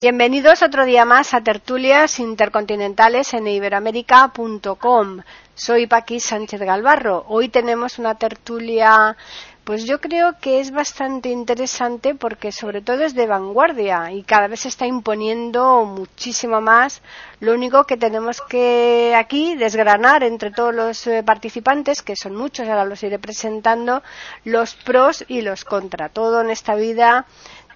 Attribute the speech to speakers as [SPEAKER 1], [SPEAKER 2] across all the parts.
[SPEAKER 1] Bienvenidos otro día más a Tertulias Intercontinentales en iberoamérica.com. Soy Paqui Sánchez Galvarro. Hoy tenemos una tertulia, pues yo creo que es bastante interesante porque sobre todo es de vanguardia y cada vez se está imponiendo muchísimo más. Lo único que tenemos que aquí desgranar entre todos los eh, participantes, que son muchos, ahora los iré presentando, los pros y los contra. Todo en esta vida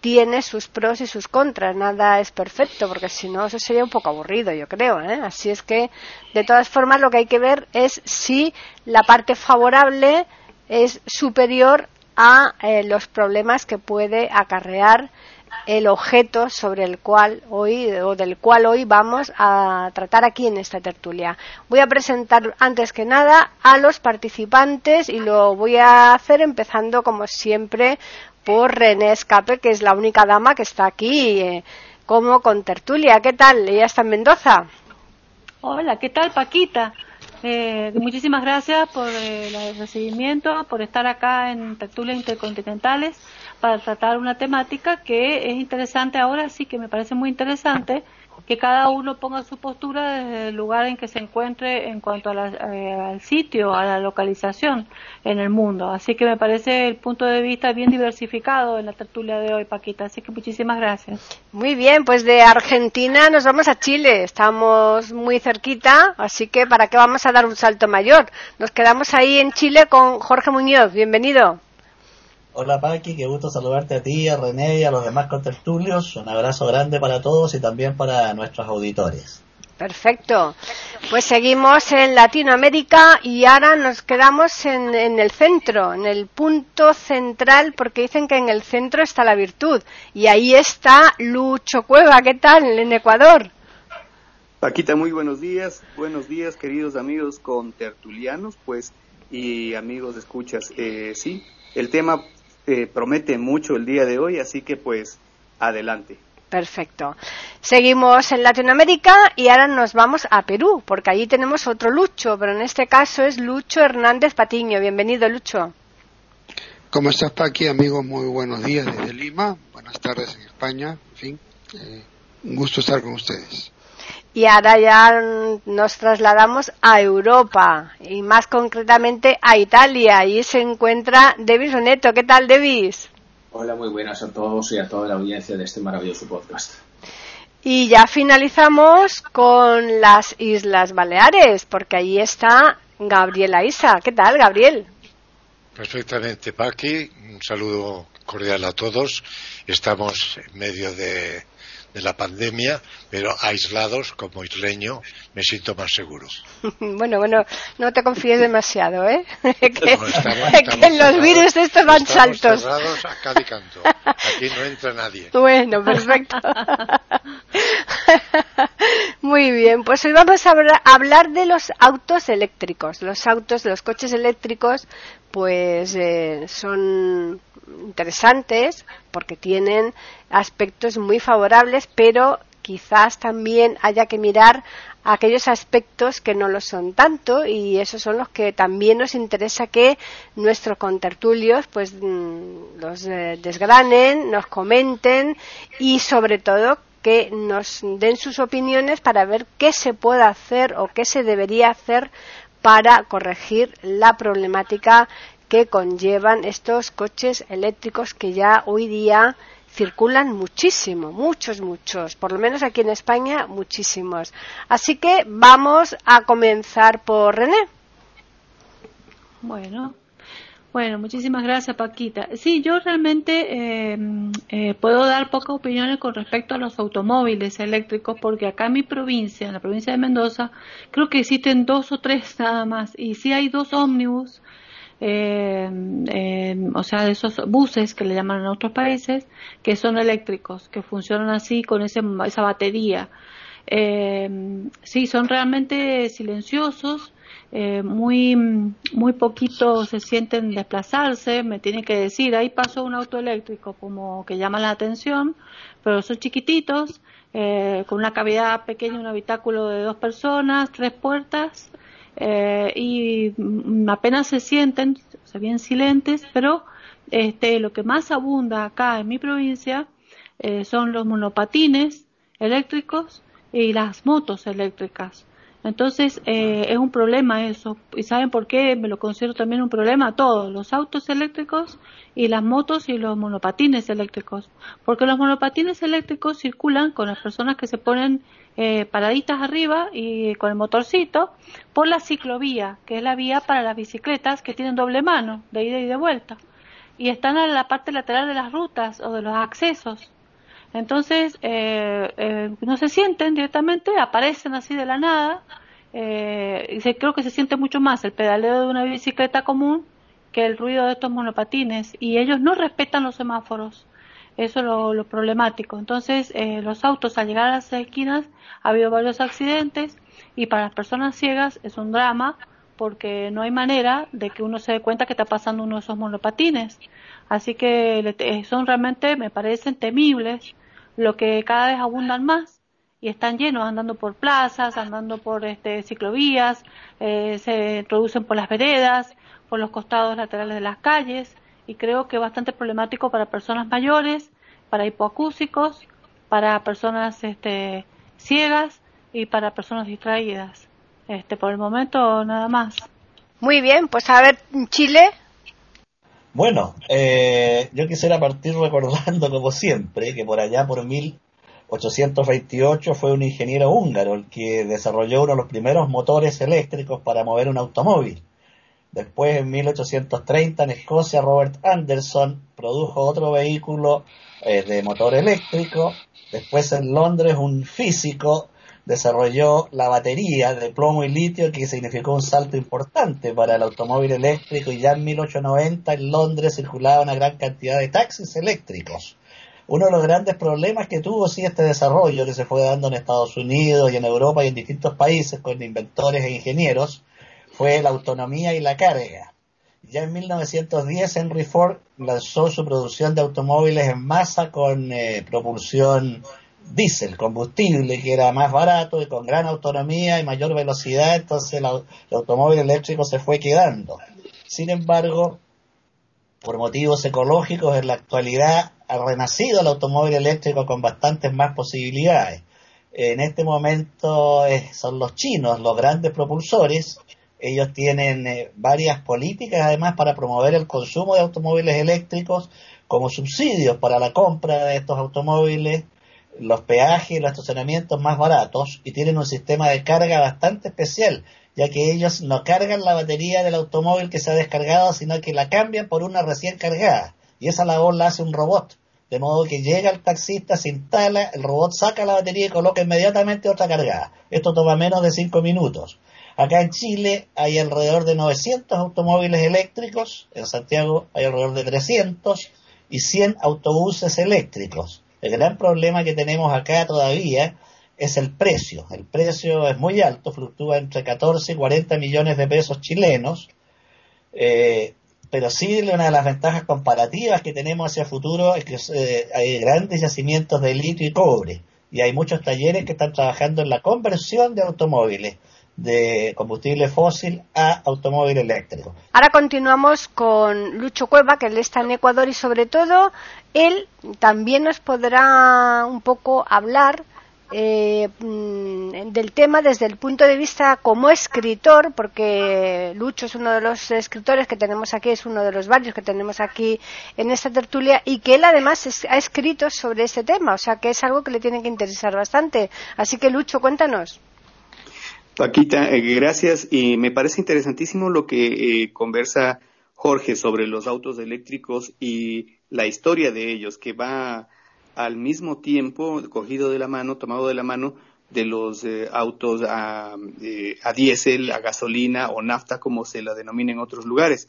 [SPEAKER 1] tiene sus pros y sus contras, nada es perfecto, porque si no, eso sería un poco aburrido, yo creo. ¿eh? Así es que, de todas formas, lo que hay que ver es si la parte favorable es superior a eh, los problemas que puede acarrear el objeto sobre el cual hoy o del cual hoy vamos a tratar aquí en esta tertulia. Voy a presentar antes que nada a los participantes y lo voy a hacer empezando como siempre por René Escape, que es la única dama que está aquí eh, como con tertulia. ¿Qué tal? Ella está en Mendoza.
[SPEAKER 2] Hola, ¿qué tal Paquita? Eh, muchísimas gracias por eh, el recibimiento, por estar acá en Tertulias Intercontinentales para tratar una temática que es interesante ahora, sí que me parece muy interesante que cada uno ponga su postura desde el lugar en que se encuentre en cuanto eh, al sitio, a la localización en el mundo. Así que me parece el punto de vista bien diversificado en la tertulia de hoy, Paquita. Así que muchísimas gracias.
[SPEAKER 1] Muy bien, pues de Argentina nos vamos a Chile. Estamos muy cerquita, así que ¿para qué vamos a dar un salto mayor? Nos quedamos ahí en Chile con Jorge Muñoz. Bienvenido.
[SPEAKER 3] Hola Paqui, qué gusto saludarte a ti, a René y a los demás contertulios. Un abrazo grande para todos y también para nuestros auditores.
[SPEAKER 1] Perfecto. Pues seguimos en Latinoamérica y ahora nos quedamos en, en, el centro, en el punto central, porque dicen que en el centro está la virtud. Y ahí está Lucho Cueva. ¿Qué tal en Ecuador?
[SPEAKER 4] Paquita, muy buenos días. Buenos días, queridos amigos contertulianos, pues, y amigos escuchas. Eh, sí, el tema eh, promete mucho el día de hoy, así que pues adelante.
[SPEAKER 1] Perfecto. Seguimos en Latinoamérica y ahora nos vamos a Perú, porque allí tenemos otro Lucho, pero en este caso es Lucho Hernández Patiño. Bienvenido, Lucho.
[SPEAKER 5] ¿Cómo estás, Paqui? Amigos, muy buenos días desde Lima. Buenas tardes en España. En fin, eh, un gusto estar con ustedes.
[SPEAKER 1] Y ahora ya nos trasladamos a Europa y más concretamente a Italia. Allí se encuentra Devis Oneto. ¿Qué tal, Devis?
[SPEAKER 6] Hola, muy buenas a todos y a toda la audiencia de este maravilloso podcast.
[SPEAKER 1] Y ya finalizamos con las Islas Baleares, porque allí está Gabriela Isa. ¿Qué tal, Gabriel?
[SPEAKER 7] Perfectamente, Paqui. Un saludo cordial a todos. Estamos en medio de de la pandemia, pero aislados como isleño me siento más seguro.
[SPEAKER 1] bueno, bueno, no te confíes demasiado, ¿eh? que, que los virus estos van saltos.
[SPEAKER 7] Cerrados a cada canto. Aquí no entra nadie.
[SPEAKER 1] Bueno, perfecto. Muy bien, pues hoy vamos a hablar de los autos eléctricos. Los autos, los coches eléctricos, pues eh, son interesantes porque tienen aspectos muy favorables, pero quizás también haya que mirar aquellos aspectos que no lo son tanto y esos son los que también nos interesa que nuestros contertulios pues mm, los eh, desgranen, nos comenten y sobre todo que nos den sus opiniones para ver qué se puede hacer o qué se debería hacer para corregir la problemática que conllevan estos coches eléctricos que ya hoy día circulan muchísimo, muchos, muchos, por lo menos aquí en España muchísimos. Así que vamos a comenzar por René.
[SPEAKER 2] Bueno, bueno, muchísimas gracias Paquita. Sí, yo realmente eh, eh, puedo dar pocas opiniones con respecto a los automóviles eléctricos porque acá en mi provincia, en la provincia de Mendoza, creo que existen dos o tres nada más y sí hay dos ómnibus eh, eh, o sea, de esos buses que le llaman en otros países, que son eléctricos, que funcionan así con ese, esa batería. Eh, sí, son realmente silenciosos, eh, muy, muy poquito se sienten desplazarse, me tienen que decir, ahí pasó un auto eléctrico, como que llama la atención, pero son chiquititos, eh, con una cavidad pequeña, un habitáculo de dos personas, tres puertas, eh, y apenas se sienten, se ven silentes, pero este, lo que más abunda acá en mi provincia eh, son los monopatines eléctricos y las motos eléctricas. Entonces eh, es un problema eso. ¿Y saben por qué? Me lo considero también un problema todos, los autos eléctricos y las motos y los monopatines eléctricos. Porque los monopatines eléctricos circulan con las personas que se ponen eh, paraditas arriba y con el motorcito por la ciclovía, que es la vía para las bicicletas que tienen doble mano, de ida y de vuelta. Y están en la parte lateral de las rutas o de los accesos. Entonces, eh, eh, no se sienten directamente, aparecen así de la nada. Eh, y creo que se siente mucho más el pedaleo de una bicicleta común que el ruido de estos monopatines. Y ellos no respetan los semáforos. Eso es lo, problemático. Entonces, eh, los autos al llegar a las esquinas ha habido varios accidentes y para las personas ciegas es un drama porque no hay manera de que uno se dé cuenta que está pasando uno de esos monopatines. Así que son realmente, me parecen temibles lo que cada vez abundan más y están llenos andando por plazas, andando por este, ciclovías, eh, se introducen por las veredas, por los costados laterales de las calles y creo que es bastante problemático para personas mayores, para hipoacúsicos, para personas este, ciegas y para personas distraídas. Este, por el momento nada más.
[SPEAKER 1] Muy bien, pues a ver, Chile,
[SPEAKER 3] bueno, eh, yo quisiera partir recordando, como siempre, que por allá por 1828 fue un ingeniero húngaro el que desarrolló uno de los primeros motores eléctricos para mover un automóvil. Después, en 1830, en Escocia, Robert Anderson produjo otro vehículo eh, de motor eléctrico. Después, en Londres, un físico desarrolló la batería de plomo y litio que significó un salto importante para el automóvil eléctrico y ya en 1890 en Londres circulaba una gran cantidad de taxis eléctricos. Uno de los grandes problemas que tuvo sí este desarrollo que se fue dando en Estados Unidos y en Europa y en distintos países con inventores e ingenieros fue la autonomía y la carga. Ya en 1910 Henry Ford lanzó su producción de automóviles en masa con eh, propulsión diésel, combustible, que era más barato y con gran autonomía y mayor velocidad, entonces el, automóvil eléctrico se fue quedando. Sin embargo, por motivos ecológicos, en la actualidad ha renacido el automóvil eléctrico con bastantes más posibilidades. En este momento eh, son los chinos los grandes propulsores. Ellos tienen eh, varias políticas además para promover el consumo de automóviles eléctricos como subsidios para la compra de estos automóviles los peajes y los estacionamientos más baratos y tienen un sistema de carga bastante especial, ya que ellos no cargan la batería del automóvil que se ha descargado, sino que la cambian por una recién cargada. Y esa labor la hace un robot. De modo que llega el taxista, se instala, el robot saca la batería y coloca inmediatamente otra cargada. Esto toma menos de 5 minutos. Acá en Chile hay alrededor de 900 automóviles eléctricos, en Santiago hay alrededor de 300 y 100 autobuses eléctricos. El gran problema que tenemos acá todavía es el precio. El precio es muy alto, fluctúa entre 14 y 40 millones de pesos chilenos, eh, pero sí una de las ventajas comparativas que tenemos hacia el futuro es que eh, hay grandes yacimientos de litio y cobre y hay muchos talleres que están trabajando en la conversión de automóviles de combustible fósil a automóvil eléctrico.
[SPEAKER 1] Ahora continuamos con Lucho Cueva, que él está en Ecuador y sobre todo él también nos podrá un poco hablar eh, mm, del tema desde el punto de vista como escritor, porque Lucho es uno de los escritores que tenemos aquí, es uno de los varios que tenemos aquí en esta tertulia y que él además ha escrito sobre este tema, o sea que es algo que le tiene que interesar bastante. Así que Lucho, cuéntanos.
[SPEAKER 4] Paquita, eh, gracias. Y me parece interesantísimo lo que eh, conversa Jorge sobre los autos eléctricos y la historia de ellos, que va al mismo tiempo cogido de la mano, tomado de la mano de los eh, autos a, a diésel, a gasolina o nafta, como se la denomina en otros lugares.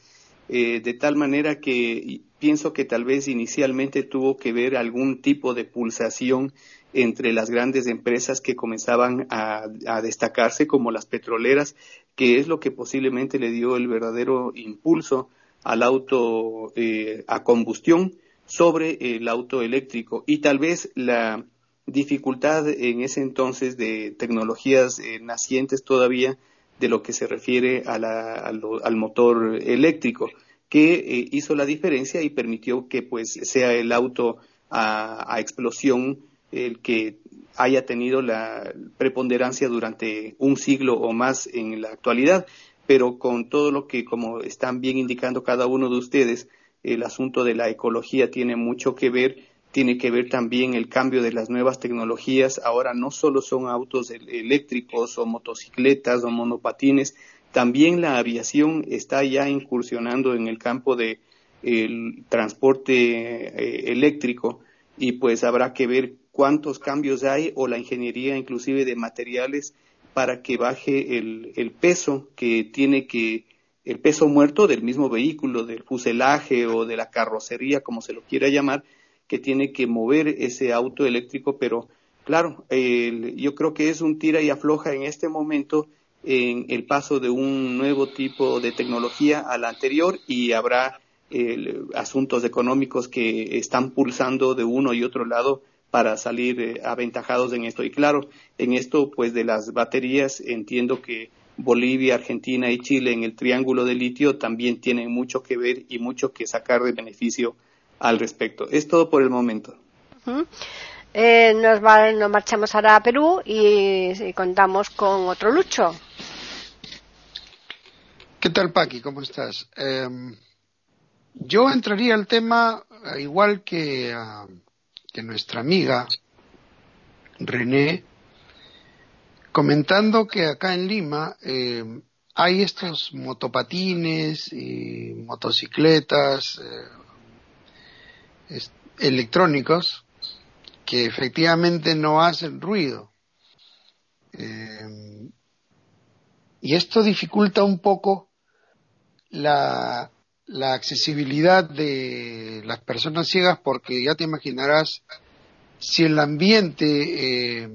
[SPEAKER 4] eh, de tal manera que pienso que tal vez inicialmente tuvo que ver algún tipo de pulsación entre las grandes empresas que comenzaban a, destacarse como las petroleras, que es lo que posiblemente le dio el verdadero impulso al auto eh, a combustión sobre el auto eléctrico. Y tal vez la dificultad en ese entonces de tecnologías eh, nacientes todavía de lo que se refiere al, motor eléctrico que eh, hizo la diferencia y permitió que pues sea el auto a, explosión el que haya tenido la preponderancia durante un siglo o más en la actualidad, pero con todo lo que, como están bien indicando cada uno de ustedes, el asunto de la ecología tiene mucho que ver, tiene que ver también el cambio de las nuevas tecnologías. Ahora no solo son autos eléctricos o motocicletas o monopatines, también la aviación está ya incursionando en el campo del transporte eh, eléctrico y pues habrá que ver cuántos cambios hay o la ingeniería inclusive de materiales para que baje el peso que tiene que el peso muerto del mismo vehículo, del fuselaje o de la carrocería, como se lo quiera llamar, que tiene que mover ese auto eléctrico, pero claro, yo creo que es un tira y afloja en este momento en el paso de un nuevo tipo de tecnología a la anterior y habrá asuntos económicos que están pulsando de uno y otro lado para salir eh, aventajados en esto. Y claro, en esto pues de las baterías entiendo que Bolivia, Argentina y Chile en el triángulo de litio también tienen mucho que ver y mucho que sacar de beneficio al respecto. Es todo por el momento.
[SPEAKER 1] Eh, nos, marchamos ahora a Perú y, contamos con otro Lucho.
[SPEAKER 5] ¿Qué tal, Paqui? ¿Cómo estás? Em, yo entraría al tema igual que, que nuestra amiga René, comentando que acá en Lima eh, hay estos motopatines y motocicletas eh, electrónicos que efectivamente no hacen ruido. Eh, y esto dificulta un poco la, la accesibilidad de las personas ciegas porque ya te imaginarás si el ambiente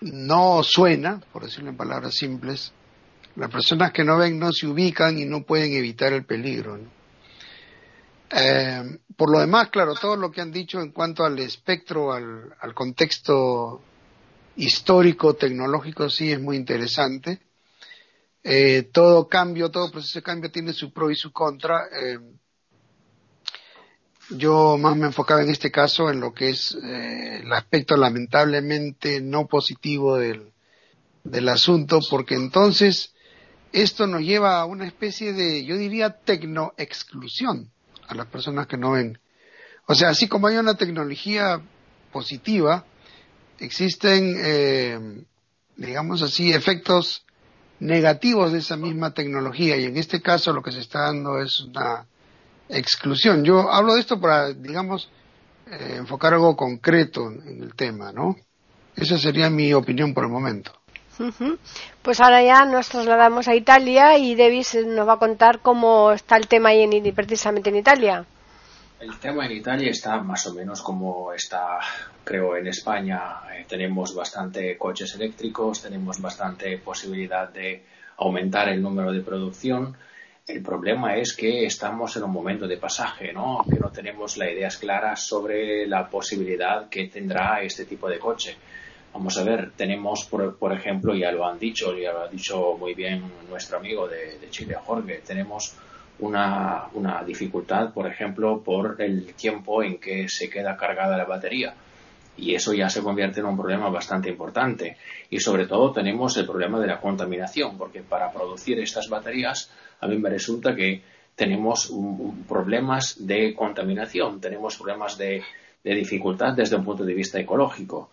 [SPEAKER 5] no suena, por decirlo en palabras simples, las personas que no ven no se ubican y no pueden evitar el peligro. Eh, por lo demás, claro, todo lo que han dicho en cuanto al espectro, al, contexto histórico, tecnológico, sí es muy interesante. Eh, todo cambio, todo proceso de cambio tiene su pro y su contra. Eh, yo más me enfocaba en este caso en lo que es eh, el aspecto lamentablemente no positivo del, del asunto, porque entonces esto nos lleva a una especie de, yo diría, tecno-exclusión a las personas que no ven. O sea, así como hay una tecnología positiva, existen, eh, digamos así, efectos negativos de esa misma tecnología y en este caso lo que se está dando es una exclusión. Yo hablo de esto para, digamos, eh, enfocar algo concreto en el tema, ¿no? Esa sería mi opinión por el momento.
[SPEAKER 1] Pues ahora ya nos trasladamos a Italia y Davis nos va a contar cómo está el tema ahí en, precisamente en Italia.
[SPEAKER 6] El tema en Italia está más o menos como está, creo, en España. Eh, tenemos bastante coches eléctricos, tenemos bastante posibilidad de aumentar el número de producción el problema es que estamos en un momento de pasaje, ¿no? Que no tenemos las ideas claras sobre la posibilidad que tendrá este tipo de coche. Vamos a ver, tenemos, por, ejemplo, ya lo han dicho, ya lo ha dicho muy bien nuestro amigo de, Chile, Jorge, tenemos una, una, dificultad, por ejemplo, por el tiempo en que se queda cargada la batería. Y eso ya se convierte en un problema bastante importante. Y sobre todo tenemos el problema de la contaminación, porque para producir estas baterías a mí me resulta que tenemos problemas de contaminación, tenemos problemas de, dificultad desde un punto de vista ecológico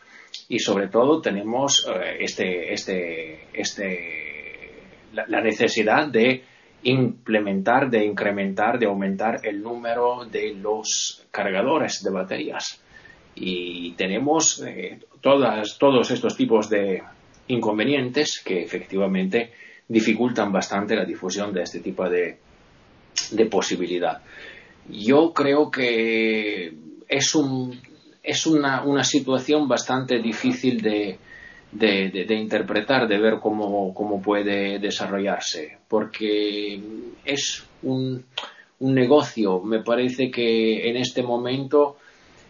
[SPEAKER 6] y sobre todo tenemos eh, este, este, este, la, necesidad de implementar, de incrementar, de aumentar el número de los cargadores de baterías. Y tenemos eh, todas, todos estos tipos de inconvenientes que efectivamente dificultan bastante la difusión de este tipo de, de posibilidad. Yo creo que es, un, es una, una situación bastante difícil de, de, interpretar, de ver cómo, cómo, puede desarrollarse, porque es un, un, negocio. Me parece que en este momento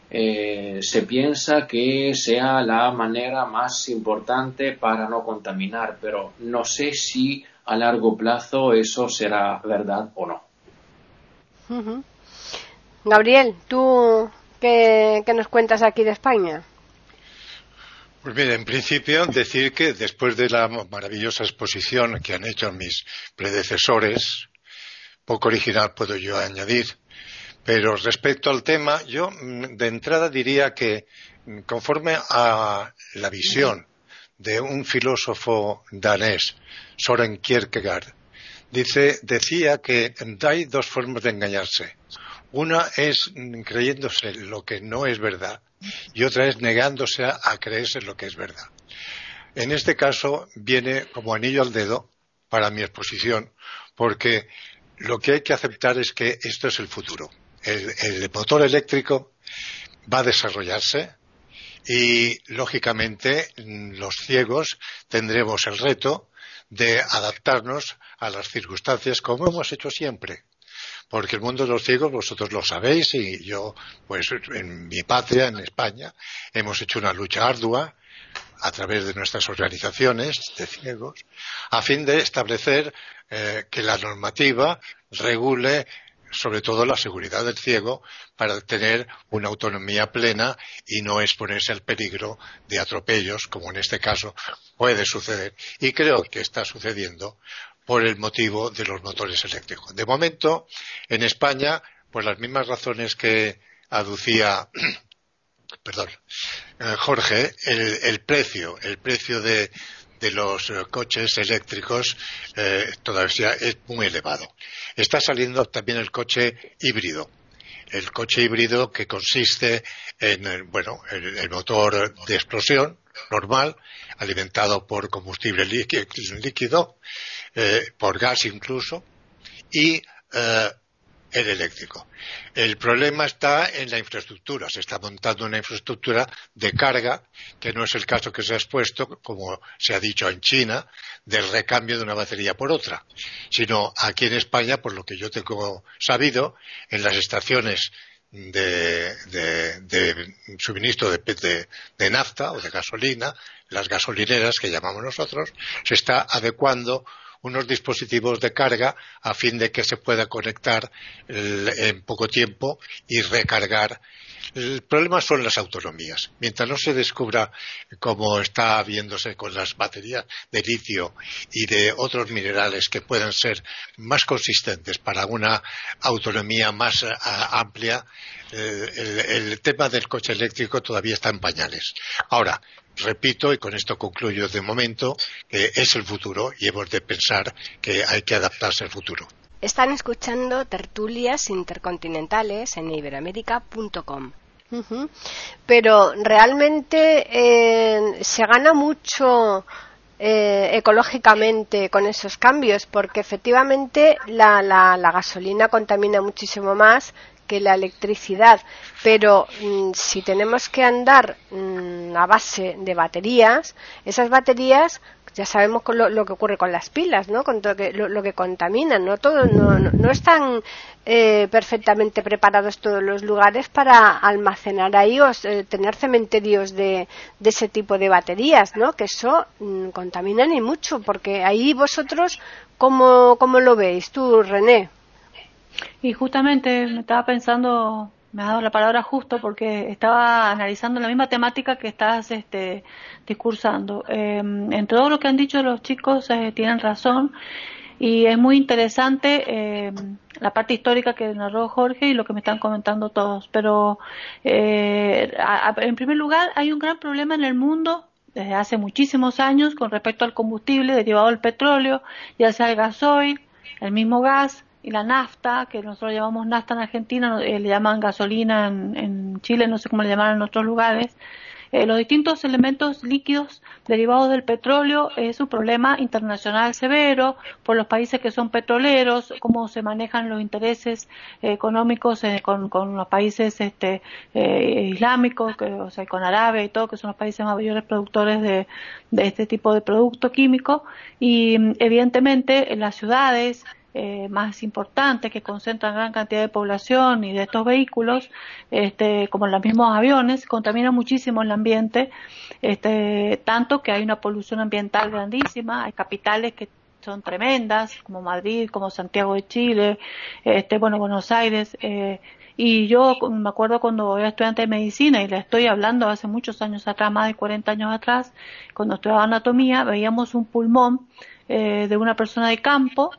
[SPEAKER 6] eh, se piensa que sea la manera más importante para no contaminar, pero no sé si a largo plazo eso será verdad o no.
[SPEAKER 1] Gabriel, ¿tú qué, nos cuentas aquí de España?
[SPEAKER 7] Pues mira, en principio decir que después de la maravillosa exposición que han hecho mis predecesores, poco original puedo yo añadir, pero respecto al tema, yo mm, de entrada diría que mm, conforme a la visión de un filósofo danés, Soren Kierkegaard, dice, decía que hay dos formas de engañarse. Una es creyéndose lo que no es verdad y otra es negándose a, creerse lo que es verdad. En este caso viene como anillo al dedo para mi exposición, porque lo que hay que aceptar es que esto es el futuro. El, motor eléctrico va a desarrollarse y, lógicamente, los ciegos tendremos el reto de adaptarnos a las circunstancias como hemos hecho siempre porque el mundo de los ciegos vosotros lo sabéis y yo, pues en mi patria, en España, hemos hecho una lucha ardua a través de nuestras organizaciones de ciegos, a fin de establecer eh, que la normativa regule sobre todo la seguridad del ciego para tener una autonomía plena y no exponerse al peligro de atropellos, como en este caso puede suceder. Y creo que está sucediendo por el motivo de los motores eléctricos. De momento, en España, por las mismas razones que aducía perdón, eh, Jorge, el, precio, el precio de, los eh, coches eléctricos eh, todavía es muy elevado. Está saliendo también el coche híbrido. El coche híbrido que consiste en, bueno, el motor de explosión normal, alimentado por combustible líquido, eh, por gas incluso, y eh, el eléctrico. El problema está en la infraestructura. Se está montando una infraestructura de carga, que no es el caso que se ha expuesto, como se ha dicho en China, del recambio de una batería por otra, sino aquí en España, por lo que yo tengo sabido, en las estaciones de, suministro de, de, nafta o de gasolina, las gasolineras que llamamos nosotros, se está adecuando unos dispositivos de carga a fin de que se pueda conectar en poco tiempo y recargar. El problema son las autonomías. Mientras no se descubra cómo está viéndose con las baterías de litio y de otros minerales que puedan ser más consistentes para una autonomía más eh, amplia, eh, el tema del coche eléctrico todavía está en pañales. Ahora, repito, y con esto concluyo de momento, que es el futuro y hemos de pensar que hay que adaptarse al futuro.
[SPEAKER 1] Están escuchando tertulias intercontinentales en iberamérica.com. Pero realmente eh, se gana mucho eh, ecológicamente con esos cambios, porque efectivamente la, la, gasolina contamina muchísimo más que la electricidad, pero mm, si tenemos que andar mm, a base de baterías, esas baterías ya sabemos lo, que ocurre con las pilas, ¿no? Con todo lo, que contaminan, ¿no? Todo, no, no, están eh, perfectamente preparados todos los lugares para almacenar ahí o eh, tener cementerios de, de, ese tipo de baterías, ¿no? Que eso mm, contaminan y mucho, porque ahí vosotros, ¿cómo, ¿cómo lo veis tú, René?
[SPEAKER 2] Y justamente me estaba pensando, me ha dado la palabra justo porque estaba analizando la misma temática que estás este, discursando. Eh, en todo lo que han dicho los chicos eh, tienen razón y es muy interesante eh, la parte histórica que narró Jorge y lo que me están comentando todos. Pero eh, en primer lugar hay un gran problema en el mundo desde hace muchísimos años con respecto al combustible derivado del petróleo, ya sea el gasoil, el mismo gas, y la nafta, que nosotros llamamos nafta en Argentina, eh, le llaman gasolina en, Chile, no sé cómo le llaman en otros lugares, eh, los distintos elementos líquidos derivados del petróleo es un problema internacional severo por los países que son petroleros, cómo se manejan los intereses económicos eh, con, los países este, eh, islámicos, que, o sea, con Arabia y todo, que son los países mayores productores de, de este tipo de producto químico. Y evidentemente en las ciudades, eh, más importantes que concentran gran cantidad de población y de estos vehículos, este, como los mismos aviones, contaminan muchísimo el ambiente, este, tanto que hay una polución ambiental grandísima, hay capitales que son tremendas, como Madrid, como Santiago de Chile, este, bueno, Buenos Aires, eh, y yo me acuerdo cuando era estudiante de medicina, y le estoy hablando hace muchos años atrás, más de 40 años atrás, cuando estudiaba anatomía, veíamos un pulmón eh, de una persona de campo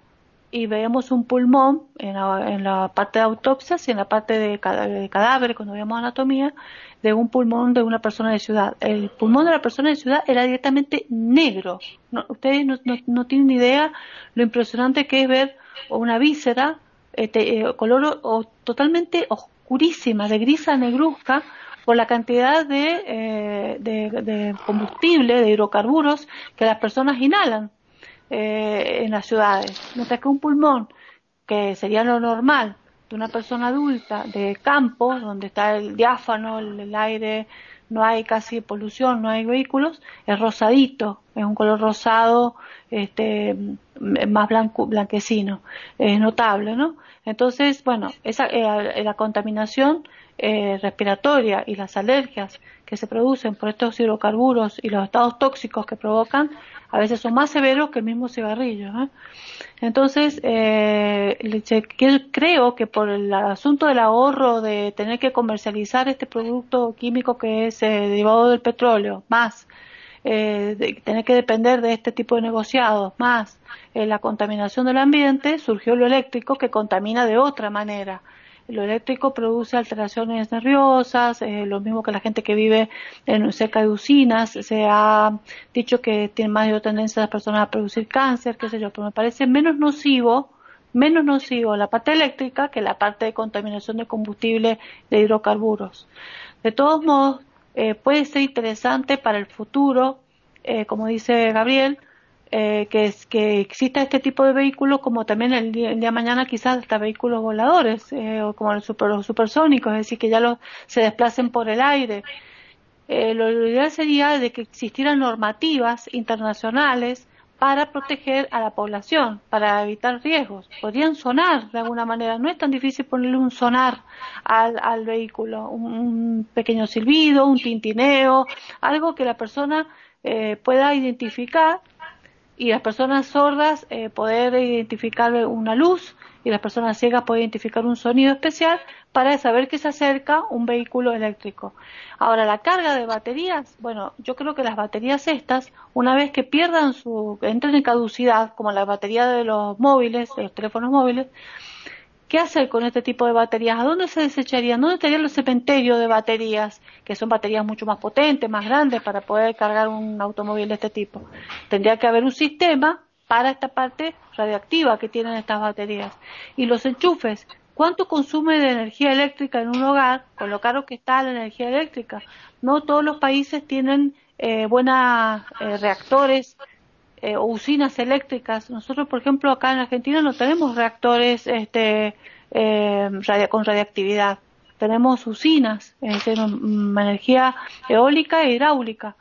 [SPEAKER 2] y veíamos un pulmón en la, parte de autopsias y en la parte de, cadáver, cuando veíamos anatomía, de un pulmón de una persona de ciudad. El pulmón de la persona de ciudad era directamente negro. ustedes no, tienen ni idea lo impresionante que es ver una víscera este, eh, color o, totalmente oscurísima, de gris a negruzca, por la cantidad de, eh, de combustible, de hidrocarburos que las personas inhalan. Eh, en las ciudades, mientras que un pulmón, que sería lo normal de una persona adulta de campo, donde está el diáfano, el, aire, no hay casi polución, no hay vehículos, es rosadito, es un color rosado, este, más blanco, blanquecino, es notable, ¿no? Entonces, bueno, esa, eh, la contaminación eh, respiratoria y las alergias que se producen por estos hidrocarburos y los estados tóxicos que provocan a veces son más severos que el mismo cigarrillo. ¿eh? Entonces, eh, creo que por el asunto del ahorro de tener que comercializar este producto químico que es eh, derivado del petróleo, más eh, tener que depender de este tipo de negociados, más la contaminación del ambiente, surgió lo eléctrico que contamina de otra manera lo eléctrico produce alteraciones nerviosas, eh, lo mismo que la gente que vive en, cerca de usinas, se ha dicho que tiene mayor tendencia las personas a producir cáncer, qué sé yo, pero me parece menos nocivo, menos nocivo la parte eléctrica que la parte de contaminación de combustible de hidrocarburos. De todos modos, eh, puede ser interesante para el futuro, eh, como dice Gabriel, eh, que, que exista este tipo de vehículos, como también el día, de mañana quizás hasta vehículos voladores, eh, o como los, supersónicos, es decir, que ya los, se desplacen por el aire. Eh, lo, ideal sería de que existieran normativas internacionales para proteger a la población, para evitar riesgos. Podrían sonar de alguna manera. No es tan difícil ponerle un sonar al, al vehículo, un, pequeño silbido, un tintineo, algo que la persona eh, pueda identificar y las personas sordas eh, poder identificar una luz y las personas ciegas poder identificar un sonido especial para saber que se acerca un vehículo eléctrico. Ahora, la carga de baterías, bueno, yo creo que las baterías estas, una vez que pierdan su, entren en caducidad, como la batería de los móviles, de los teléfonos móviles, ¿Qué hacer con este tipo de baterías? ¿A dónde se desecharían? ¿Dónde estarían los cementerios de baterías? Que son baterías mucho más potentes, más grandes para poder cargar un automóvil de este tipo. Tendría que haber un sistema para esta parte radioactiva que tienen estas baterías. Y los enchufes, ¿cuánto consume de energía eléctrica en un hogar con lo caro que está la energía eléctrica? No todos los países tienen eh, buenos eh, reactores eh, usinas eléctricas. Nosotros, por ejemplo, acá en Argentina no tenemos reactores este, eh, con radiactividad. Tenemos usinas, energía eólica e hidráulica.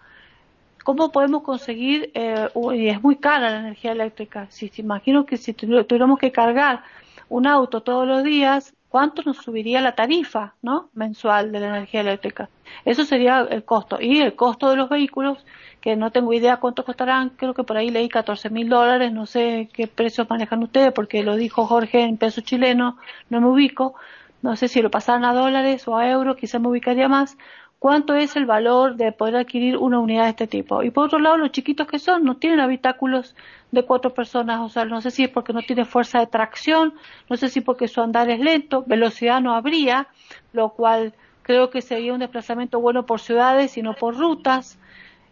[SPEAKER 2] ¿Cómo podemos conseguir, eh, y es muy cara la energía eléctrica, si se imagino que si tuviéramos que cargar un auto todos los días, ¿cuánto nos subiría la tarifa ¿no? mensual de la energía eléctrica? Eso sería el costo. Y el costo de los vehículos que no tengo idea cuánto costarán, creo que por ahí leí 14 mil dólares, no sé qué precios manejan ustedes, porque lo dijo Jorge en peso chileno, no me ubico, no sé si lo pasaran a dólares o a euros, quizá me ubicaría más, cuánto es el valor de poder adquirir una unidad de este tipo. Y por otro lado, los chiquitos que son, no tienen habitáculos de cuatro personas, o sea, no sé si es porque no tiene fuerza de tracción, no sé si porque su andar es lento, velocidad no habría, lo cual creo que sería un desplazamiento bueno por ciudades y no por rutas.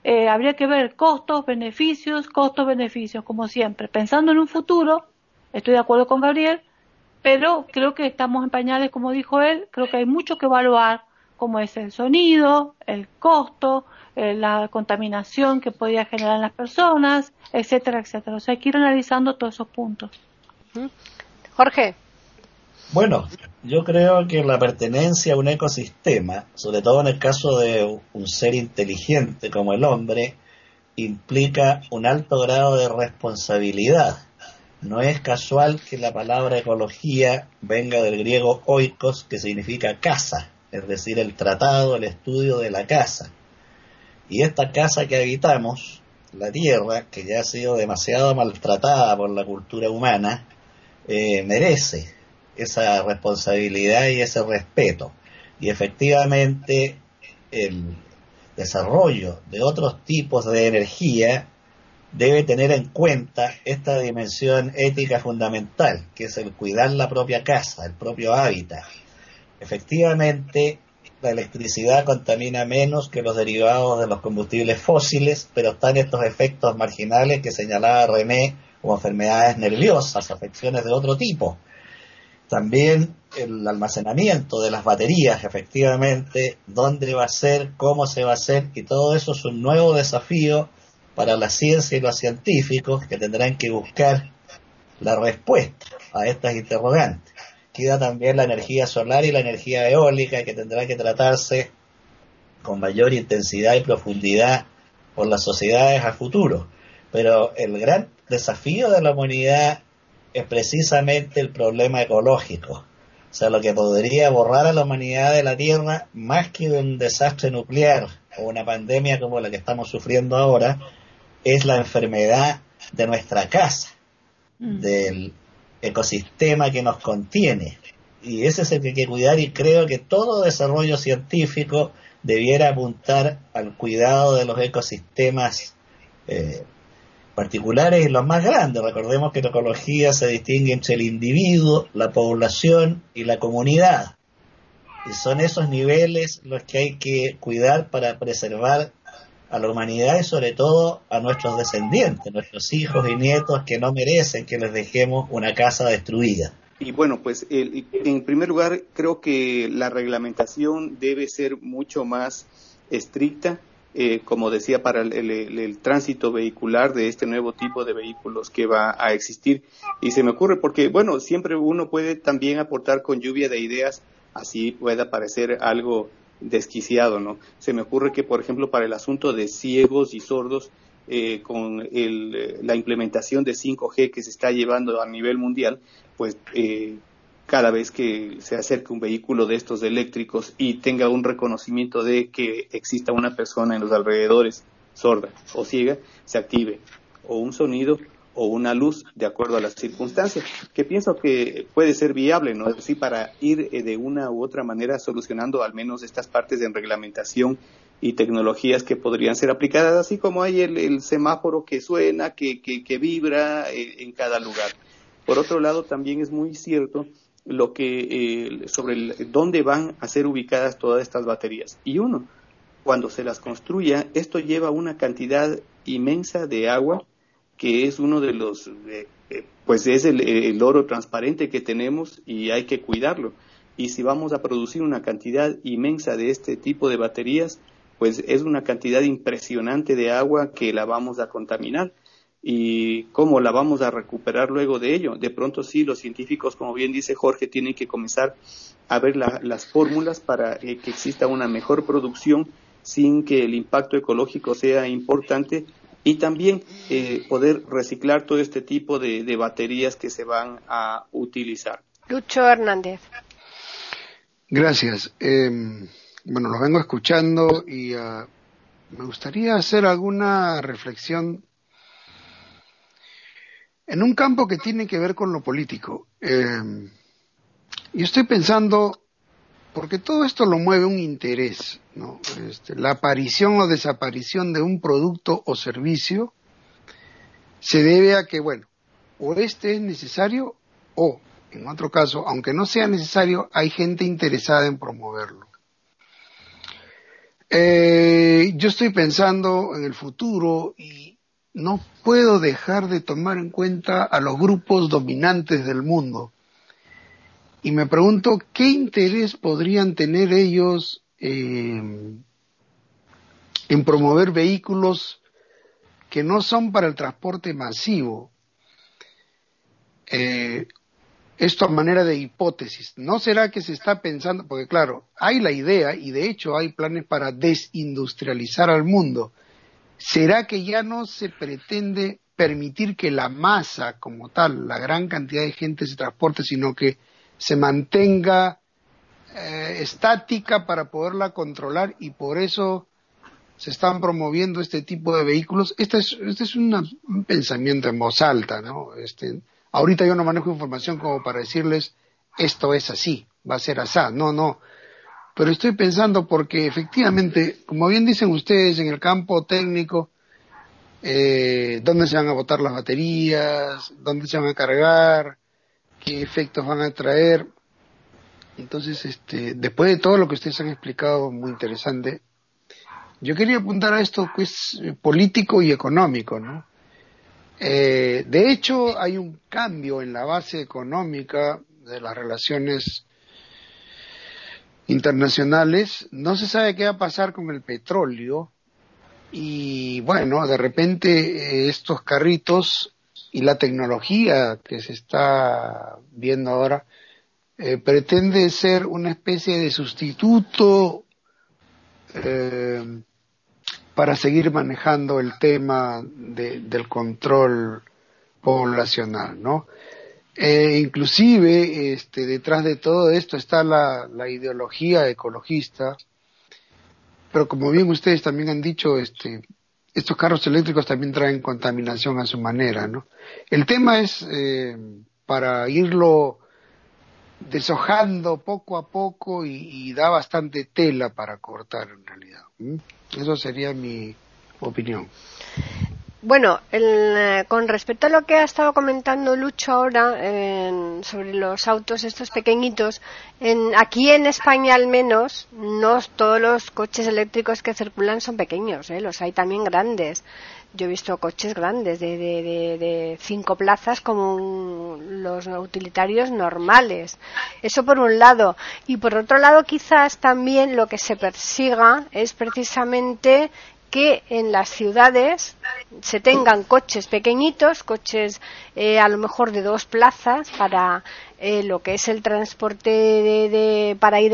[SPEAKER 2] Eh, habría que ver costos, beneficios, costos, beneficios, como siempre. Pensando en un futuro, estoy de acuerdo con Gabriel, pero creo que estamos en pañales, como dijo él, creo que hay mucho que evaluar, como es el sonido, el costo, eh, la contaminación que podía generar en las personas, etcétera, etcétera. O sea, hay que ir analizando todos esos puntos.
[SPEAKER 1] Jorge.
[SPEAKER 3] Bueno, yo creo que la pertenencia a un ecosistema, sobre todo en el caso de un ser inteligente como el hombre, implica un alto grado de responsabilidad. No es casual que la palabra ecología venga del griego oikos, que significa casa, es decir, el tratado, el estudio de la casa. Y esta casa que habitamos, la tierra, que ya ha sido demasiado maltratada por la cultura humana, eh, merece esa responsabilidad y ese respeto. Y efectivamente el desarrollo de otros tipos de energía debe tener en cuenta esta dimensión ética fundamental, que es el cuidar la propia casa, el propio hábitat. Efectivamente, la electricidad contamina menos que los derivados de los combustibles fósiles, pero están estos efectos marginales que señalaba René como enfermedades nerviosas, afecciones de otro tipo. También el almacenamiento de las baterías, efectivamente, dónde va a ser, cómo se va a hacer, y todo eso es un nuevo desafío para la ciencia y los científicos que tendrán que buscar la respuesta a estas interrogantes. Queda también la energía solar y la energía eólica que tendrá que tratarse con mayor intensidad y profundidad por las sociedades a futuro. Pero el gran desafío de la humanidad es precisamente el problema ecológico. O sea, lo que podría borrar a la humanidad de la Tierra, más que de un desastre nuclear o una pandemia como la que estamos sufriendo ahora, es la enfermedad de nuestra casa, mm. del ecosistema que nos contiene. Y ese es el que hay que cuidar y creo que todo desarrollo científico debiera apuntar al cuidado de los ecosistemas eh, particulares y los más grandes. Recordemos que la ecología se distingue entre el individuo, la población y la comunidad. Y son esos niveles los que hay que cuidar para preservar a la humanidad y sobre todo a nuestros descendientes, nuestros hijos y nietos que no merecen que les dejemos una casa destruida.
[SPEAKER 4] Y bueno, pues en primer lugar creo que la reglamentación debe ser mucho más estricta eh, como decía, para el, tránsito vehicular de este nuevo tipo de vehículos que va a existir. Y se me ocurre porque, bueno, siempre uno puede también aportar con lluvia de ideas, así pueda parecer algo desquiciado, ¿no? Se me ocurre que, por ejemplo, para el asunto de ciegos y sordos, eh, con la implementación de 5G que se está llevando a nivel mundial, pues eh, cada vez que se acerque un vehículo de estos eléctricos y tenga un reconocimiento de que exista una persona en los alrededores sorda o ciega, se active o un sonido o una luz de acuerdo a las circunstancias, que pienso que puede ser viable, ¿no? Así para ir eh, de una u otra manera solucionando al menos estas partes de reglamentación y tecnologías que podrían ser aplicadas, así como hay el, semáforo que suena, que, que, vibra eh, en cada lugar. Por otro lado, también es muy cierto lo que eh, sobre dónde van a ser ubicadas todas estas baterías. Y uno, cuando se las construya, esto lleva una cantidad inmensa de agua que es uno de los, eh, pues es el, oro transparente que tenemos y hay que cuidarlo. Y si vamos a producir una cantidad inmensa de este tipo de baterías, pues es una cantidad impresionante de agua que la vamos a contaminar y cómo la vamos a recuperar luego de ello. De pronto sí, los científicos, como bien dice Jorge, tienen que comenzar a ver las fórmulas para que exista una mejor producción sin que el impacto ecológico sea importante y también eh, poder reciclar todo este tipo de, baterías que se van a utilizar.
[SPEAKER 1] Lucho Hernández.
[SPEAKER 5] Gracias. Em, bueno, los vengo escuchando y ah, me gustaría hacer alguna reflexión en un campo que tiene que ver con lo político. Eh, y estoy pensando, porque todo esto lo mueve un interés, ¿no? Este, la aparición o desaparición de un producto o servicio se debe a que, bueno, o este es necesario o, en otro caso, aunque no sea necesario, hay gente interesada en promoverlo. Eh, yo estoy pensando en el futuro y no puedo dejar de tomar en cuenta a los grupos dominantes del mundo. Y me pregunto qué interés podrían tener ellos eh, en promover vehículos que no son para el transporte masivo. Eh, esto a manera de hipótesis. ¿No será que se está pensando, porque claro, hay la idea y de hecho hay planes para desindustrializar al mundo? ¿Será que ya no se pretende permitir que la masa como tal, la gran cantidad de gente se transporte, sino que se mantenga eh, estática para poderla controlar y por eso se están promoviendo este tipo de vehículos. Este es, este es un pensamiento en voz alta, ¿no? Este, ahorita yo no manejo información como para decirles esto es así, va a ser así. No, no. Pero estoy pensando porque efectivamente, como bien dicen ustedes, en el campo técnico, eh, dónde se van a botar las baterías, dónde se van a cargar, qué efectos van a traer. Entonces, este, después de todo lo que ustedes han explicado, muy interesante, yo quería apuntar a esto que es eh, político y económico, ¿no? Eh, de hecho, hay un cambio en la base económica de las relaciones internacionales. No se sabe qué va a pasar con el petróleo. Y bueno, de repente eh, estos carritos y la tecnología que se está viendo ahora pretende ser una especie de sustituto eh, para seguir manejando el tema del control poblacional, ¿no? E inclusive, este, detrás de todo esto está la, ideología ecologista, pero como bien ustedes también han dicho, este, estos carros eléctricos también traen contaminación a su manera, ¿no? El tema es eh, para irlo deshojando poco a poco y, da bastante tela para cortar en realidad. Eso sería mi opinión.
[SPEAKER 1] Bueno, eh, con respecto a lo que ha estado comentando Lucho ahora sobre los autos estos pequeñitos, aquí en España al menos, no todos los coches eléctricos que circulan son pequeños, ¿eh? los hay también grandes. Yo he visto coches grandes de, de, cinco plazas como los utilitarios normales. Eso por un lado. Y por otro lado, quizás también lo que se persiga es precisamente que en las ciudades se tengan coches pequeñitos, coches eh, a lo mejor de dos plazas para eh, lo que es el transporte de, para ir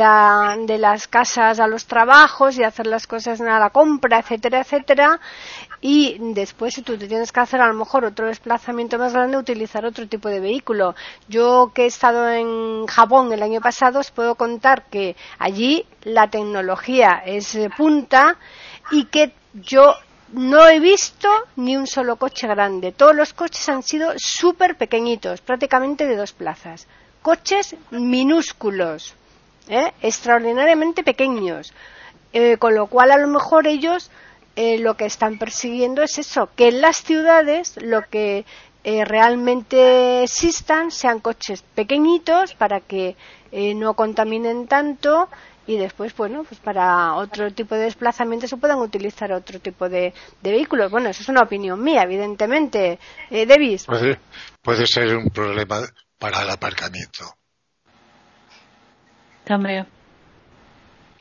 [SPEAKER 1] de las casas a los trabajos y hacer las cosas a la compra, etcétera, etcétera. Y después, si tú te tienes que hacer a lo mejor otro desplazamiento más grande, utilizar otro tipo de vehículo. Yo que he estado en Japón el año pasado, os puedo contar que allí la tecnología es punta y que yo no he visto ni un solo coche grande. Todos los coches han sido súper pequeñitos, prácticamente de dos plazas. Coches minúsculos, ¿eh? extraordinariamente pequeños. Eh, con lo cual, a lo mejor ellos eh, lo que están persiguiendo es eso, que en las ciudades lo que realmente existan sean coches pequeñitos para que no contaminen tanto y después, bueno, pues para otro tipo de desplazamiento se puedan utilizar otro tipo de, vehículos. Bueno, eso es una opinión mía, evidentemente. Eh, Davis.
[SPEAKER 7] Puede, ser un problema para el aparcamiento.
[SPEAKER 2] También.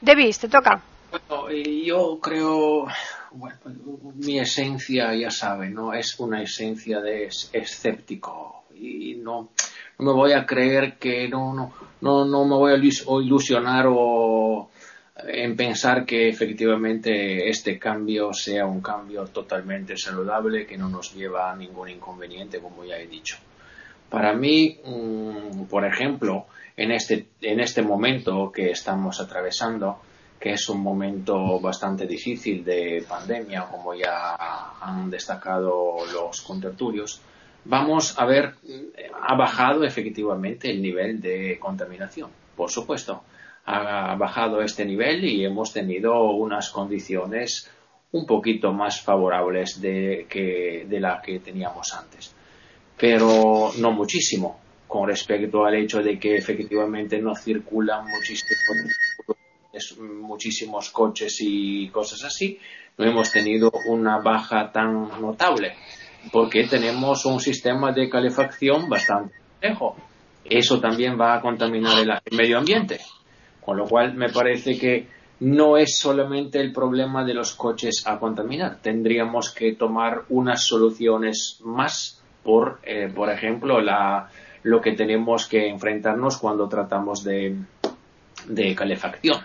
[SPEAKER 1] Davis, te toca.
[SPEAKER 6] Bueno, yo creo, bueno, mi esencia, ya saben, ¿no? Es una esencia de escéptico y no, no me voy a creer que no, no, no, no me voy a ilusionar o en pensar que efectivamente este cambio sea un cambio totalmente saludable que no nos lleva a ningún inconveniente, como ya he dicho. Para mí, mm, por ejemplo, en este, en este momento que estamos atravesando, que es un momento bastante difícil de pandemia, como ya han destacado los contertulios, vamos a ver, ha bajado efectivamente el nivel de contaminación, por supuesto. Ha bajado este nivel y hemos tenido unas condiciones un poquito más favorables de, que, de la que teníamos antes. Pero no muchísimo, con respecto al hecho de que efectivamente no circulan muchísimos, muchísimos coches y cosas así, no hemos tenido una baja tan notable porque tenemos un sistema de calefacción bastante complejo. Eso también va a contaminar el, medio ambiente. Con lo cual me parece que no es solamente el problema de los coches a contaminar. Tendríamos que tomar unas soluciones más por, eh, por ejemplo, la, lo que tenemos que enfrentarnos cuando tratamos de, de calefacción.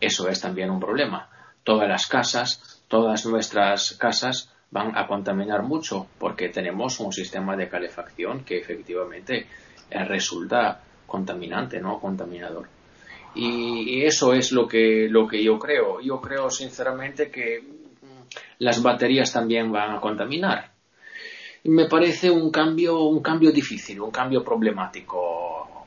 [SPEAKER 6] Eso es también un problema. Todas las casas, todas nuestras casas van a contaminar mucho porque tenemos un sistema de calefacción que efectivamente eh, resulta contaminante, ¿no? Contaminador. Y, eso es lo que, lo que yo creo. Yo creo sinceramente que las baterías también van a contaminar. Me parece un cambio, un cambio difícil, un cambio problemático.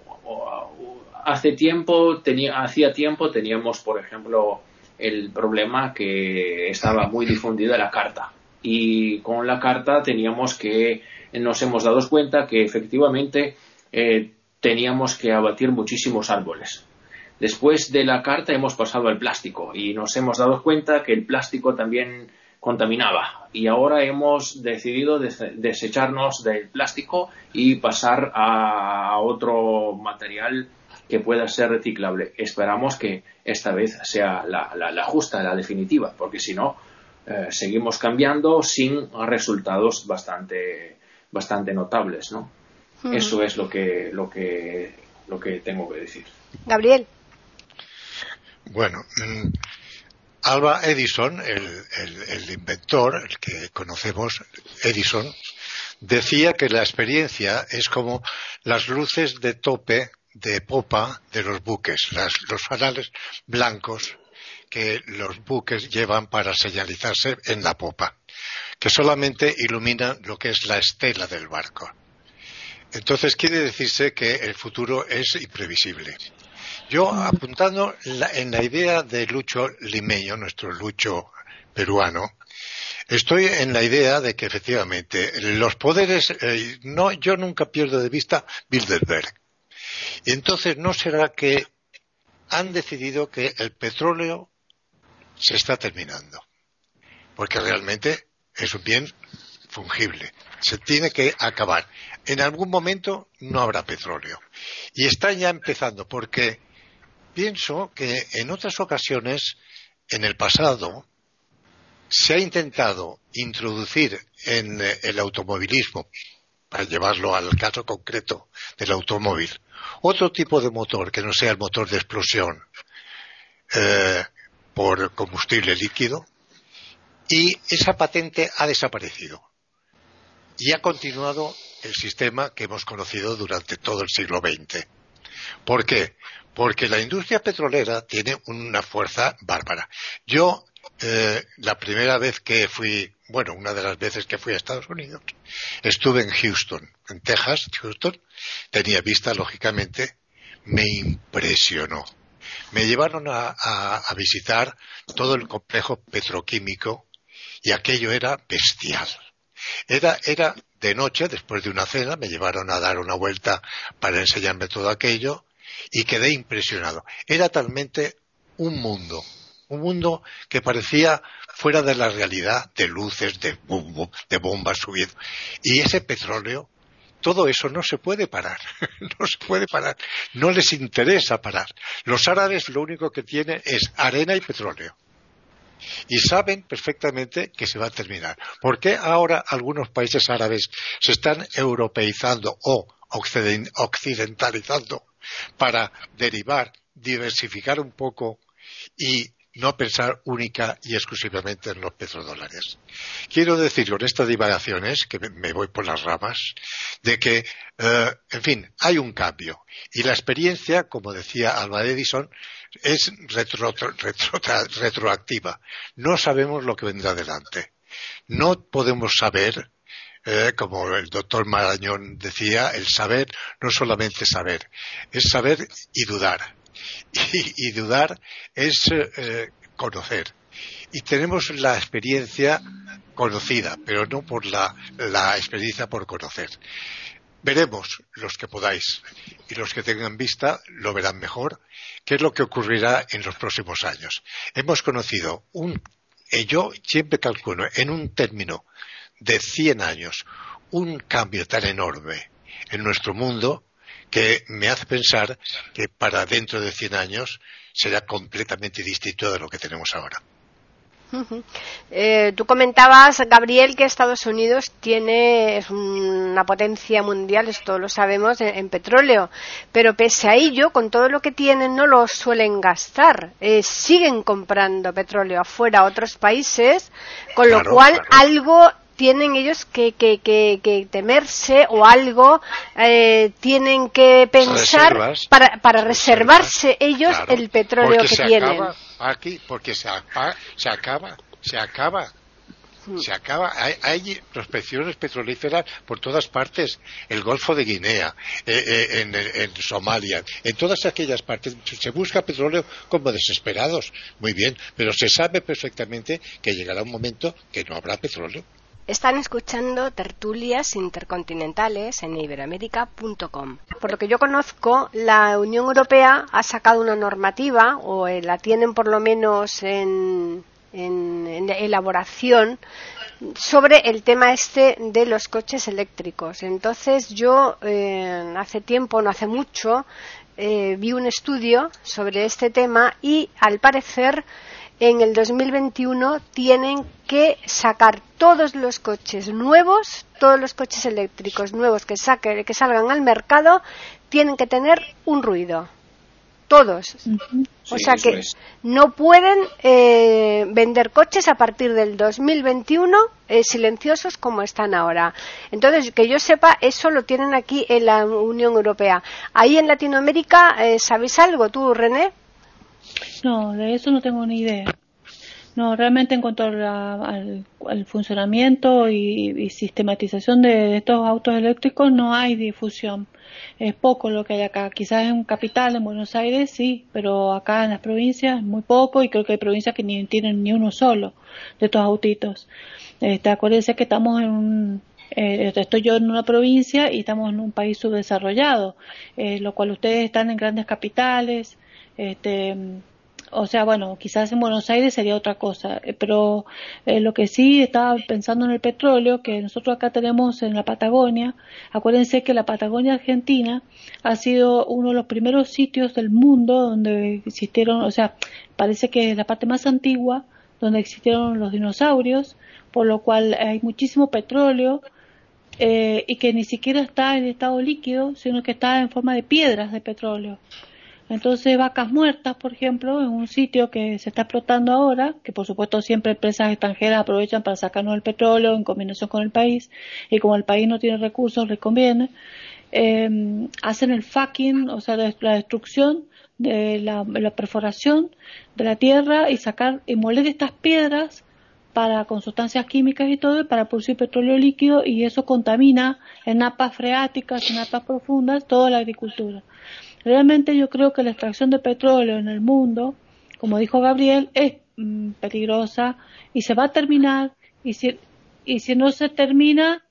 [SPEAKER 6] Hace tiempo, tenía, hacía tiempo teníamos, por ejemplo, el problema que estaba muy difundida la carta. Y con la carta teníamos que, nos hemos dado cuenta que efectivamente eh, teníamos que abatir muchísimos árboles. Después de la carta hemos pasado al plástico y nos hemos dado cuenta que el plástico también contaminaba y ahora hemos decidido desecharnos del plástico y pasar a otro material que pueda ser reciclable. Esperamos que esta vez sea la, justa, la definitiva, porque si no, eh, seguimos cambiando sin resultados bastante, bastante notables, ¿no? Eso es lo que, lo que, lo que tengo que decir.
[SPEAKER 1] Gabriel.
[SPEAKER 7] Bueno, mm, Alba Edison, el, inventor, el que conocemos, Edison, decía que la experiencia es como las luces de tope de popa de los buques, los fanales blancos que los buques llevan para señalizarse en la popa, que solamente iluminan lo que es la estela del barco. Entonces quiere decirse que el futuro es imprevisible. Yo, apuntando en la idea de Lucho Limeño, nuestro Lucho peruano, estoy en la idea de que efectivamente los poderes, eh, no, yo nunca pierdo de vista Bilderberg. Entonces no será que han decidido que el petróleo se está terminando, porque realmente es un bien fungible, se tiene que acabar. En algún momento no habrá petróleo. Y está ya empezando, porque pienso que en otras ocasiones, en el pasado, se ha intentado introducir en eh, el automovilismo, para llevarlo al caso concreto del automóvil, otro tipo de motor que no sea el motor de explosión eh, por combustible líquido, y esa patente ha desaparecido. Y ha continuado el sistema que hemos conocido durante todo el siglo XX. ¿Por qué? Porque la industria petrolera tiene una fuerza bárbara. Yo, eh, la primera vez que fui, bueno, una de las veces que fui a Estados Unidos, estuve en Houston, en Texas, Houston, tenía vista, lógicamente, me impresionó. Me llevaron a, a visitar todo el complejo petroquímico y aquello era bestial. Era, era de noche, después de una cena, me llevaron a dar una vuelta para enseñarme todo aquello y quedé impresionado. Era talmente un mundo, un mundo que parecía fuera de la realidad de luces, de, de bombas subiendo. Y ese petróleo, todo eso no se puede parar, no se puede parar, no les interesa parar. Los árabes lo único que tienen es arena y petróleo. Y saben perfectamente que se va a terminar. ¿Por qué ahora algunos países árabes se están europeizando o occidentalizando para derivar, diversificar un poco y no pensar única y exclusivamente en los petrodólares. Quiero decir con estas divagaciones, que me voy por las ramas, de que, eh, en fin, hay un cambio. Y la experiencia, como decía Alba Edison, es retroactiva. No sabemos lo que vendrá adelante. No podemos saber eh, como el doctor Marañón decía, el saber no solamente saber, es saber y dudar. Y, dudar es eh, conocer. Y tenemos la experiencia conocida, pero no por la, la experiencia por conocer. Veremos los que podáis y los que tengan vista lo verán mejor qué es lo que ocurrirá en los próximos años. Hemos conocido un, eh, yo siempre calculo en un término de 100 años un cambio tan enorme en nuestro mundo que me hace pensar que para dentro de 100 años será completamente distinto de lo que tenemos ahora.
[SPEAKER 1] Eh, tú comentabas, Gabriel, que Estados Unidos tiene una potencia mundial, esto lo sabemos, en, petróleo, pero pese a ello, con todo lo que tienen, no lo suelen gastar. Eh, siguen comprando petróleo afuera a otros países, con lo cual algo tienen ellos que, que, temerse o algo eh, tienen que pensar para, para reservarse ellos el petróleo que tienen.
[SPEAKER 7] aquí, porque se, se acaba, se acaba hmm. se acaba. Hay, prospecciones petrolíferas por todas partes. El Golfo de Guinea, eh, eh, en, en, Somalia, en todas aquellas partes. Se busca petróleo como desesperados. Muy bien, pero se sabe perfectamente que llegará un momento que no habrá petróleo.
[SPEAKER 1] Están escuchando tertulias intercontinentales en iberamérica.com. Por lo que yo conozco, la Unión Europea ha sacado una normativa, o eh, la tienen por lo menos en, elaboración, sobre el tema este de los coches eléctricos. Entonces yo eh, hace tiempo, no hace mucho, eh, vi un estudio sobre este tema y al parecer en el 2021 tienen que sacar todos los coches nuevos, todos los coches eléctricos nuevos que, que salgan al mercado, tienen que tener un ruido. Todos. o sea que no pueden eh, vender coches a partir del 2021 eh, silenciosos como están ahora. Entonces, que yo sepa, eso lo tienen aquí en la Unión Europea. Ahí en Latinoamérica, eh, ¿sabéis algo tú, René?
[SPEAKER 2] No, de eso no tengo ni idea. No, realmente en cuanto al, funcionamiento y, sistematización de, estos autos eléctricos no hay difusión. Es poco lo que hay acá. Quizás en capital, en Buenos Aires, sí, pero acá en las provincias muy poco y creo que hay provincias que ni tienen ni uno solo de estos autitos. Este, acuérdense que estamos en un, eh, estoy yo en una provincia y estamos en un país subdesarrollado, eh, lo cual ustedes están en grandes capitales, este, o sea, bueno, quizás en Buenos Aires sería otra cosa, eh, pero eh, lo que sí estaba pensando en el petróleo, que nosotros acá tenemos en la Patagonia, acuérdense que la Patagonia Argentina ha sido uno de los primeros sitios del mundo donde existieron, o sea, parece que es la parte más antigua donde existieron los dinosaurios, por lo cual hay muchísimo petróleo, eh, y que ni siquiera está en estado líquido, sino que está en forma de piedras de petróleo. Entonces, vacas muertas, por ejemplo, en un sitio que se está explotando ahora, que por supuesto siempre empresas extranjeras aprovechan para sacarnos el petróleo en combinación con el país, y como el país no tiene recursos, les conviene, eh, hacen el fucking, o sea, la destrucción de la, perforación de la tierra y sacar y moler estas piedras para con sustancias químicas y todo para producir petróleo líquido y eso contamina en napas freáticas, en napas profundas toda la agricultura. Realmente yo creo que la extracción de petróleo en el mundo, como dijo Gabriel, es mm, peligrosa y se va a terminar. Y si, y si no se termina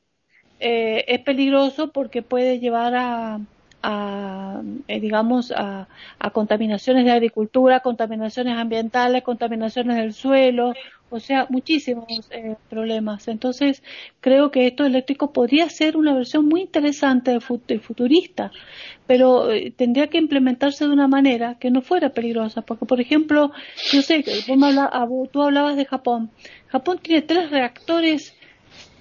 [SPEAKER 2] eh, es peligroso porque puede llevar a, a eh, digamos a, contaminaciones de agricultura, contaminaciones ambientales, contaminaciones del suelo, o sea, muchísimos eh, problemas. Entonces, creo que esto eléctrico podría ser una versión muy interesante de, futurista, pero eh, tendría que implementarse de una manera que no fuera peligrosa, porque, por ejemplo, yo sé que tú hablabas de Japón. Japón tiene tres reactores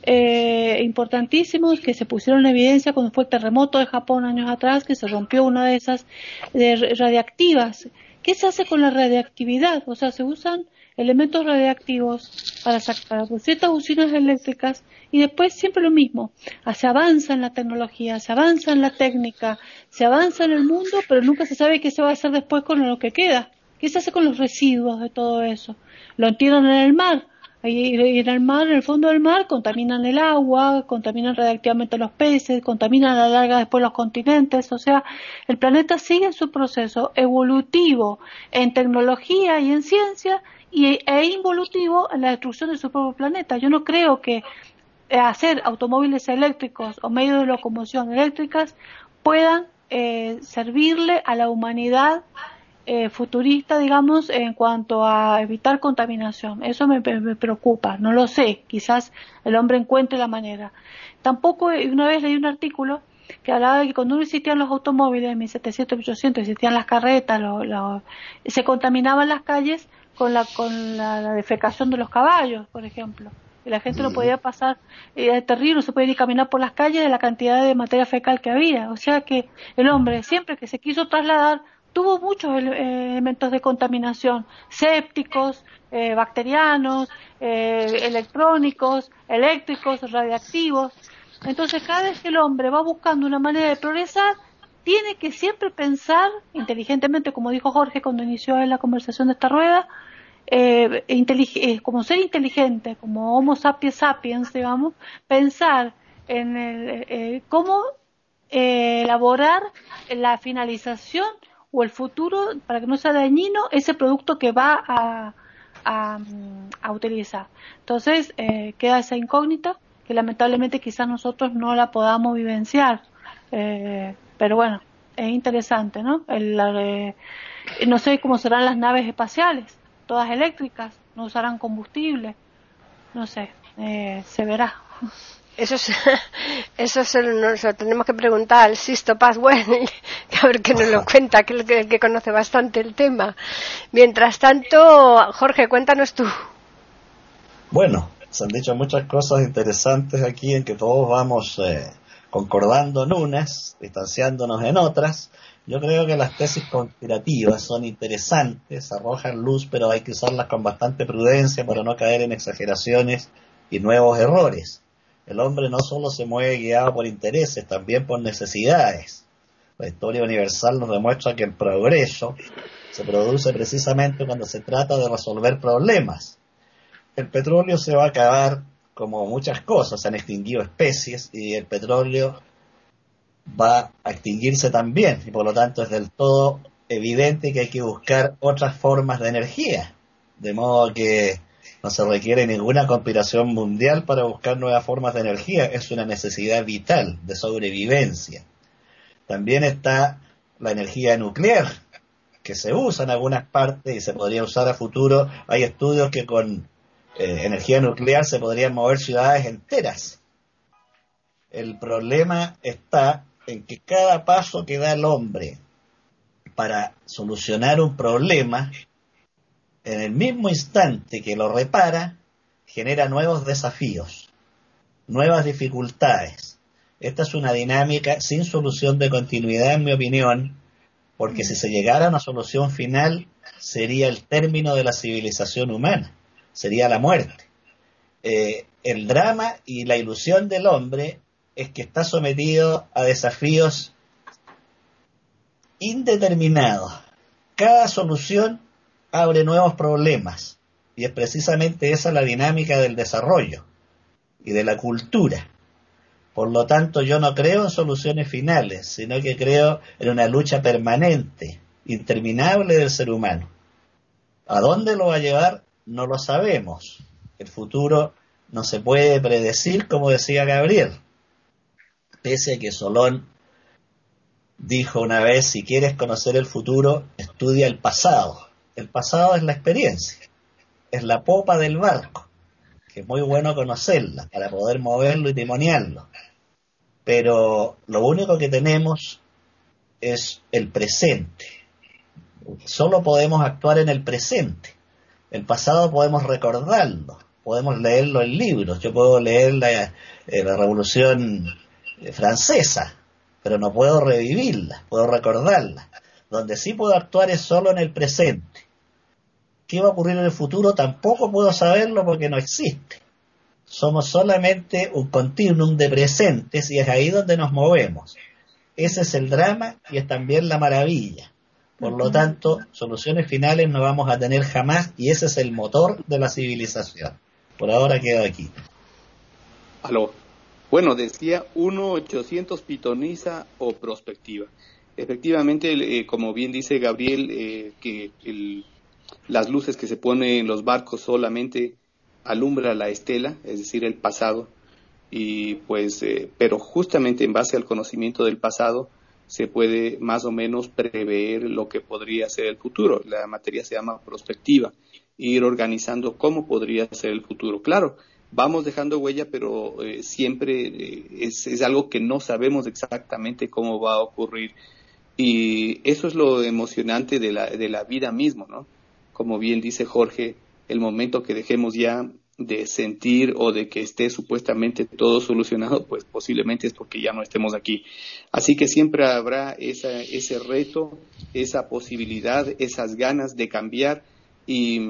[SPEAKER 2] eh, importantísimos que se pusieron en evidencia cuando fue el terremoto de Japón años atrás, que se rompió una de esas de radiactivas. ¿Qué se hace con la radiactividad? O sea, se usan elementos radiactivos para, sacar ciertas usinas eléctricas y después siempre lo mismo. Ah, se avanza en la tecnología, se avanza en la técnica, se avanza en el mundo, pero nunca se sabe qué se va a hacer después con lo que queda. ¿Qué se hace con los residuos de todo eso? Lo entierran en el mar y en el mar, en el fondo del mar, contaminan el agua, contaminan radiactivamente los peces, contaminan a la larga después los continentes. O sea, el planeta sigue su proceso evolutivo en tecnología y en ciencia y, e involutivo en la destrucción de su propio planeta. Yo no creo que eh, hacer automóviles eléctricos o medios de locomoción eléctricas puedan eh, servirle a la humanidad eh, futurista, digamos, en cuanto a evitar contaminación. Eso me, preocupa, no lo sé, quizás el hombre encuentre la manera. Tampoco, una vez leí un artículo que hablaba de que cuando no existían los automóviles en 1700, 1800, existían las carretas, se contaminaban las calles con la, con la, defecación de los caballos, por ejemplo. Y la gente no podía pasar, era terrible, no se podía ni caminar por las calles de la cantidad de materia fecal que había. O sea que el hombre, siempre que se quiso trasladar, tuvo muchos elementos de contaminación, sépticos, eh, bacterianos, eh, electrónicos, eléctricos, radiactivos. Entonces, cada vez que el hombre va buscando una manera de progresar, tiene que siempre pensar inteligentemente, como dijo Jorge cuando inició la conversación de esta rueda, eh, eh como ser inteligente, como Homo sapiens sapiens, digamos, pensar en el, cómo elaborar la finalización o el futuro para que no sea dañino ese producto que va a, a, utilizar. Entonces, eh, queda esa incógnita que lamentablemente quizás nosotros no la podamos vivenciar. Eh, pero bueno, es interesante, ¿no? El, no sé cómo serán las naves espaciales, todas eléctricas, no usarán combustible, no sé, eh, se verá.
[SPEAKER 1] Eso es, eso se nos lo tenemos que preguntar al Sisto Paswell, a ver que nos lo cuenta, que es el que, conoce bastante el tema. Mientras tanto, Jorge, cuéntanos tú.
[SPEAKER 3] Bueno, se han dicho muchas cosas interesantes aquí en que todos vamos eh, concordando en unas, distanciándonos en otras. Yo creo que las tesis conspirativas son interesantes, arrojan luz, pero hay que usarlas con bastante prudencia para no caer en exageraciones y nuevos errores. El hombre no solo se mueve guiado por intereses, también por necesidades. La historia universal nos demuestra que el progreso se produce precisamente cuando se trata de resolver problemas. El petróleo se va a acabar como muchas cosas, se han extinguido especies y el petróleo va a extinguirse también y por lo tanto es del todo evidente que hay que buscar otras formas de energía. De modo que no se requiere ninguna conspiración mundial para buscar nuevas formas de energía, es una necesidad vital de sobrevivencia. También está la energía nuclear, que se usa en algunas partes y se podría usar a futuro. Hay estudios que con eh, energía nuclear se podrían mover ciudades enteras. El problema está en que cada paso que da el hombre para solucionar un problema en el mismo instante que lo repara, genera nuevos desafíos, nuevas dificultades. Esta es una dinámica sin solución de continuidad, en mi opinión, porque si se llegara a una solución final, sería el término de la civilización humana, sería la muerte. Eh, el drama y la ilusión del hombre es que está sometido a desafíos indeterminados. Cada solución abre nuevos problemas. Y es precisamente esa la dinámica del desarrollo y de la cultura. Por lo tanto, yo no creo en soluciones finales, sino que creo en una lucha permanente, interminable del ser humano. ¿A dónde lo va a llevar? No lo sabemos. El futuro no se puede predecir, como decía Gabriel. Pese a que Solón dijo una vez, si quieres conocer el futuro, estudia el pasado. El pasado es la experiencia, es la popa del barco, que es muy bueno conocerla para poder moverlo y timoniarlo. Pero lo único que tenemos es el presente. Solo podemos actuar en el presente. El pasado podemos recordarlo, podemos leerlo en libros. Yo puedo leer la, eh, la Revolución Francesa, pero no puedo revivirla, puedo recordarla. Donde sí puedo actuar es solo en el presente. ¿Qué va a ocurrir en el futuro? Tampoco puedo saberlo porque no existe. Somos solamente un continuum de presentes y es ahí donde nos movemos. Ese es el drama y es también la maravilla. Por lo tanto, soluciones finales no vamos a tener jamás y ese es el motor de la civilización. Por ahora quedo aquí.
[SPEAKER 4] Aló. Bueno, decía 1.800 pitoniza o prospectiva. Efectivamente, eh, como bien dice Gabriel, eh, que el las luces que se ponen en los barcos solamente alumbra la estela, es decir, el pasado, y pues, eh, pero justamente en base al conocimiento del pasado se puede más o menos prever lo que podría ser el futuro. La materia se llama prospectiva, ir organizando cómo podría ser el futuro. Claro, vamos dejando huella, pero eh, siempre eh, es, es, algo que no sabemos exactamente cómo va a ocurrir. Y eso es lo emocionante de la, de la vida misma, ¿no? Como bien dice Jorge, el momento que dejemos ya de sentir o de que esté supuestamente todo solucionado, pues posiblemente es porque ya no estemos aquí. Así que siempre habrá esa, ese reto, esa posibilidad, esas ganas de cambiar y,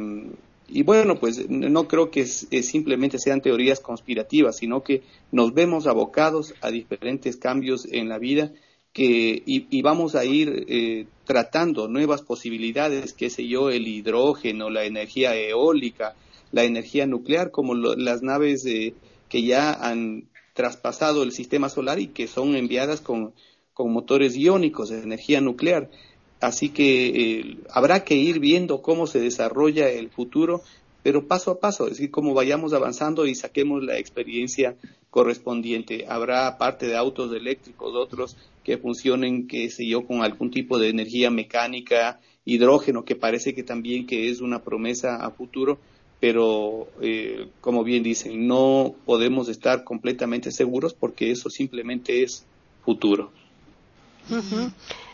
[SPEAKER 4] y bueno, pues no creo que simplemente sean teorías conspirativas, sino que nos vemos abocados a diferentes cambios en la vida que, y, vamos a ir eh, tratando nuevas posibilidades, qué sé yo, el hidrógeno, la energía eólica, la energía nuclear, como las naves que ya han traspasado el sistema solar y que son enviadas con, con motores iónicos de energía nuclear. Así que eh, habrá que ir viendo cómo se desarrolla el futuro, pero paso a paso, es decir, cómo vayamos avanzando y saquemos la experiencia correspondiente. Habrá parte de autos eléctricos, otros que funcionen, qué sé yo, con algún tipo de energía mecánica, hidrógeno, que parece que también que es una promesa a futuro, pero eh, como bien dicen, no podemos estar completamente seguros porque eso simplemente es futuro.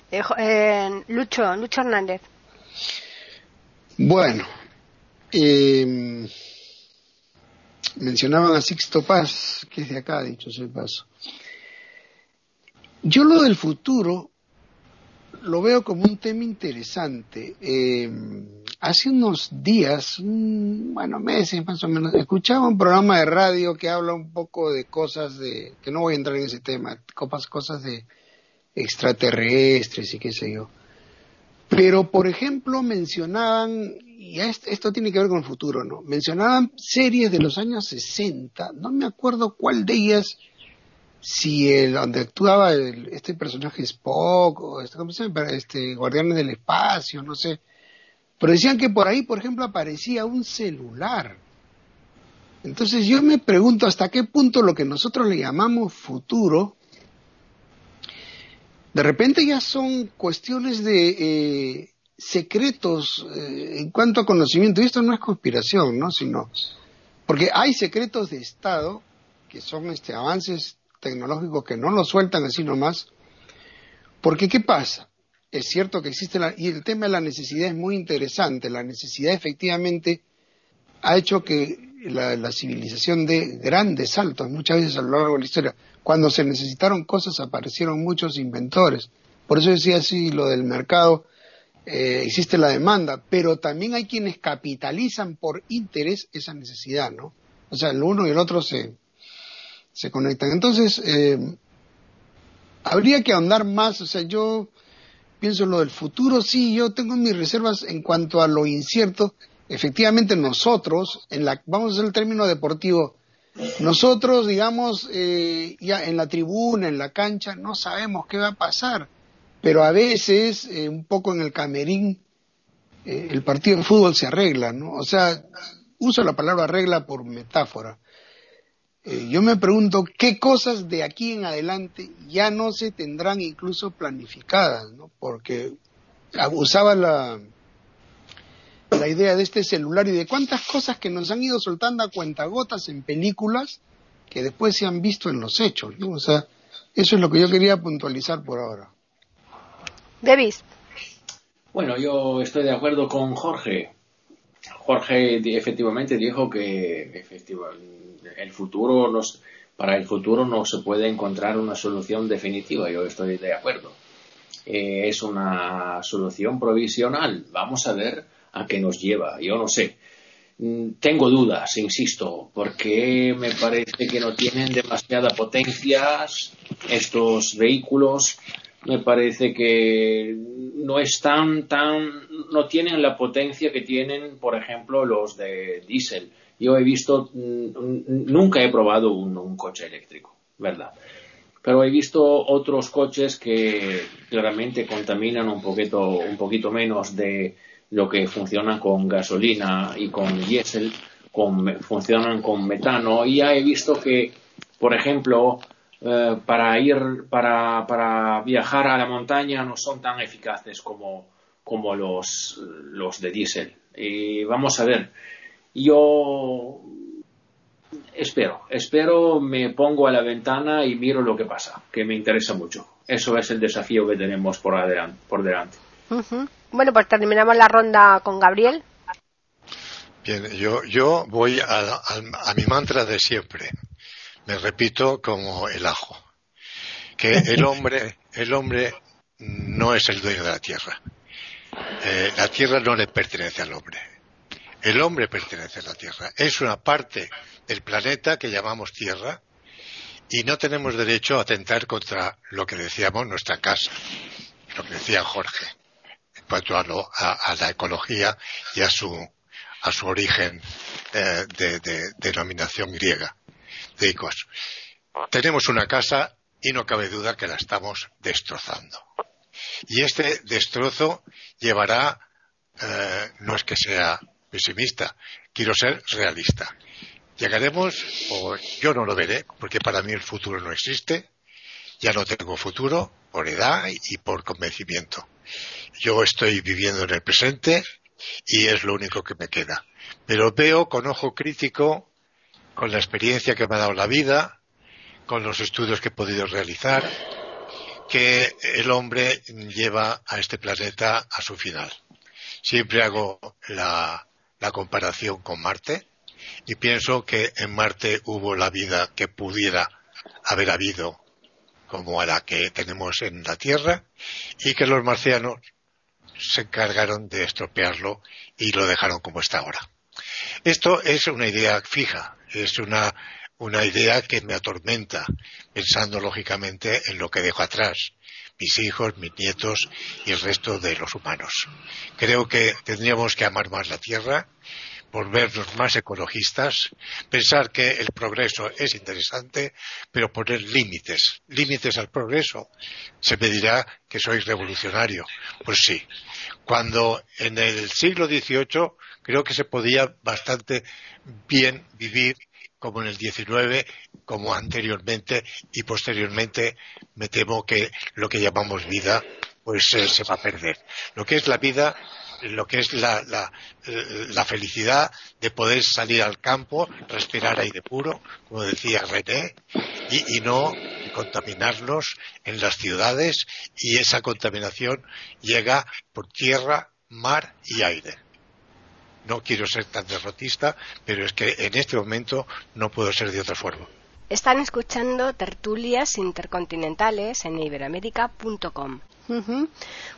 [SPEAKER 1] Eh, eh, Lucho, Lucho Hernández.
[SPEAKER 5] Bueno, eh, mencionaban a Sixto Paz, que es de acá, dicho sea paso. Yo lo del futuro lo veo como un tema interesante. hace unos días, bueno, meses más o menos, escuchaba un programa de radio que habla un poco de cosas de, que no voy a entrar en ese tema, cosas, cosas de extraterrestres y qué sé yo. Pero, por ejemplo, mencionaban, y esto, tiene que ver con el futuro, ¿no? Mencionaban series de los años 60, no me acuerdo cuál de ellas, si el, donde actuaba este personaje Spock, o este, ¿cómo se? Este, Guardianes del Espacio, no sé. Pero decían que por ahí, por ejemplo, aparecía un celular. Entonces yo me pregunto hasta qué punto lo que nosotros le llamamos futuro de repente ya son cuestiones de eh, secretos eh, en cuanto a conocimiento. Y esto no es conspiración, ¿no? Sino porque hay secretos de Estado que son este, avances tecnológicos que no lo sueltan así nomás. Porque ¿qué pasa? Es cierto que existe la, y el tema de la necesidad es muy interesante. La necesidad efectivamente ha hecho que la, civilización de grandes saltos, muchas veces a lo largo de la historia. Cuando se necesitaron cosas aparecieron muchos inventores. Por eso decía así lo del mercado, eh, existe la demanda, pero también hay quienes capitalizan por interés esa necesidad, ¿no? O sea, el uno y el otro se, se conectan. Entonces, eh, habría que ahondar más, o sea, yo pienso en lo del futuro, sí, yo tengo mis reservas en cuanto a lo incierto, efectivamente nosotros, en la, vamos a hacer el término deportivo, nosotros, digamos, eh, ya en la tribuna, en la cancha, no sabemos qué va a pasar, pero a veces, eh, un poco en el camerín, eh, el partido de fútbol se arregla, ¿no? O sea, uso la palabra arregla por metáfora. yo me pregunto qué cosas de aquí en adelante ya no se tendrán incluso planificadas, ¿no? Porque usaba la, la idea de este celular y de cuántas cosas que nos han ido soltando a cuentagotas en películas que después se han visto en los hechos. ¿no? O sea, eso es lo que yo quería puntualizar por ahora.
[SPEAKER 1] Davis.
[SPEAKER 6] Bueno, yo estoy de acuerdo con Jorge. Jorge efectivamente dijo que el futuro nos, para el futuro no se puede encontrar una solución definitiva. Yo estoy de acuerdo. Eh, es una solución provisional. Vamos a ver a qué nos lleva. Yo no sé. Mm, tengo dudas, insisto, porque me parece que no tienen demasiada potencia estos vehículos. Me parece que no están tan, no tienen la potencia que tienen, por ejemplo, los de diésel. Yo he visto, mm, nunca he probado un, coche eléctrico, ¿verdad? Pero he visto otros coches que claramente contaminan un poquito, un poquito menos de, lo que funciona con gasolina y con diésel, funcionan con metano. Y ya he visto que, por ejemplo, eh, para ir, para, para, viajar a la montaña no son tan eficaces como, como los, los de diésel. Y vamos a ver, yo espero, espero, me pongo a la ventana y miro lo que pasa, que me interesa mucho. Eso es el desafío que tenemos por, adelante, por delante.
[SPEAKER 1] Bueno, pues terminamos la ronda con Gabriel.
[SPEAKER 7] Bien, yo, yo voy a, a, mi mantra de siempre. Me repito como el ajo. Que el hombre, el hombre no es el dueño de la tierra. Eh, la tierra no le pertenece al hombre. El hombre pertenece a la tierra. Es una parte del planeta que llamamos tierra y no tenemos derecho a atentar contra lo que decíamos nuestra casa, lo que decía Jorge, en cuanto a, la ecología y a su, a su origen eh, de, denominación griega, de Icos. Tenemos una casa y no cabe duda que la estamos destrozando. Y este destrozo llevará, eh, no es que sea pesimista, quiero ser realista. Llegaremos, o yo no lo veré, porque para mí el futuro no existe, ya no tengo futuro por edad y por convencimiento. Yo estoy viviendo en el presente y es lo único que me queda. Pero veo con ojo crítico, con la experiencia que me ha dado la vida, con los estudios que he podido realizar, que el hombre lleva a este planeta a su final. Siempre hago la, comparación con Marte y pienso que en Marte hubo la vida que pudiera haber habido como a la que tenemos en la Tierra y que los marcianos se encargaron de estropearlo y lo dejaron como está ahora. Esto es una idea fija, es una una idea que me atormenta, pensando lógicamente en lo que dejo atrás, mis hijos, mis nietos y el resto de los humanos. Creo que tendríamos que amar más la tierra, volvernos más ecologistas, pensar que el progreso es interesante, pero poner límites, límites al progreso. Se me dirá que soy revolucionario. Pues sí. Cuando en el siglo XVIII creo que se podía bastante bien vivir como en el 19, como anteriormente y posteriormente, me temo que lo que llamamos vida pues eh, se va a perder. Lo que es la vida, lo que es la, felicidad de poder salir al campo, respirar aire puro, como decía René, y, y no contaminarnos en las ciudades y esa contaminación llega por tierra, mar y aire no quiero ser tan derrotista, pero es que en este momento no puedo ser de otra forma.
[SPEAKER 1] Están escuchando tertulias intercontinentales en iberamérica.com.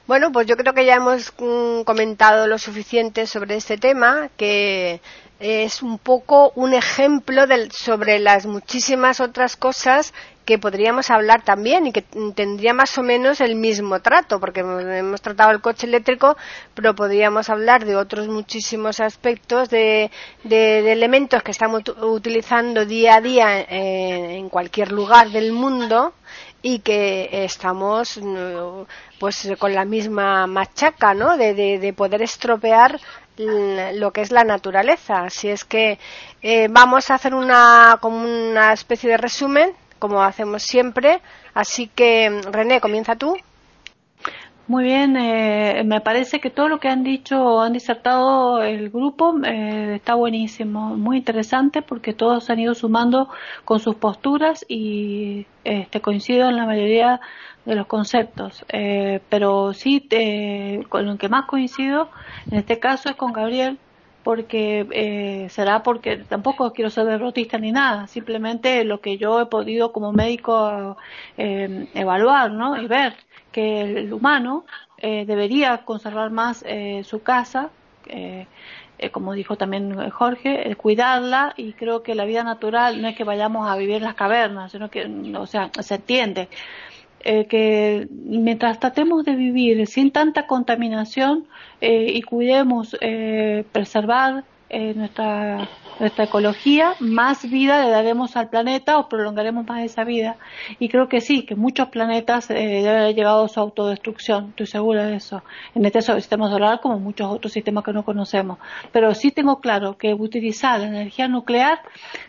[SPEAKER 1] Bueno, pues yo creo que ya hemos mm, comentado lo suficiente sobre este tema, que es un poco un ejemplo sobre las muchísimas otras cosas que podríamos hablar también y que tendría más o menos el mismo trato, porque hemos tratado el coche eléctrico, pero podríamos hablar de otros muchísimos aspectos de, elementos que estamos utilizando día a día en cualquier lugar del mundo y que estamos pues con la misma machaca, ¿no? De, poder estropear lo que es la naturaleza. Así es que eh, vamos a hacer una, como una especie de resumen como hacemos siempre. Así que, René, comienza tú.
[SPEAKER 2] Muy bien, eh, me parece que todo lo que han dicho han disertado el grupo eh, está buenísimo, muy interesante porque todos han ido sumando con sus posturas y este, coincido en la mayoría de los conceptos. Eh, pero sí, con lo que más coincido en este caso es con Gabriel, porque eh, será porque tampoco quiero ser derrotista ni nada, simplemente lo que yo he podido como médico eh, evaluar ¿no? y ver que el humano eh, debería conservar más su casa, como dijo también Jorge, cuidarla y creo que la vida natural no es que vayamos a vivir en las cavernas, sino que, o sea, se entiende eh, que mientras tratemos de vivir sin tanta contaminación eh, y cuidemos eh, nuestra, nuestra ecología, más vida le daremos al planeta o prolongaremos más esa vida. Y creo que sí, que muchos planetas deben haber llegado a su autodestrucción, estoy segura de eso, en este sistema solar como muchos otros sistemas que no conocemos. Pero sí tengo claro que utilizar la energía nuclear,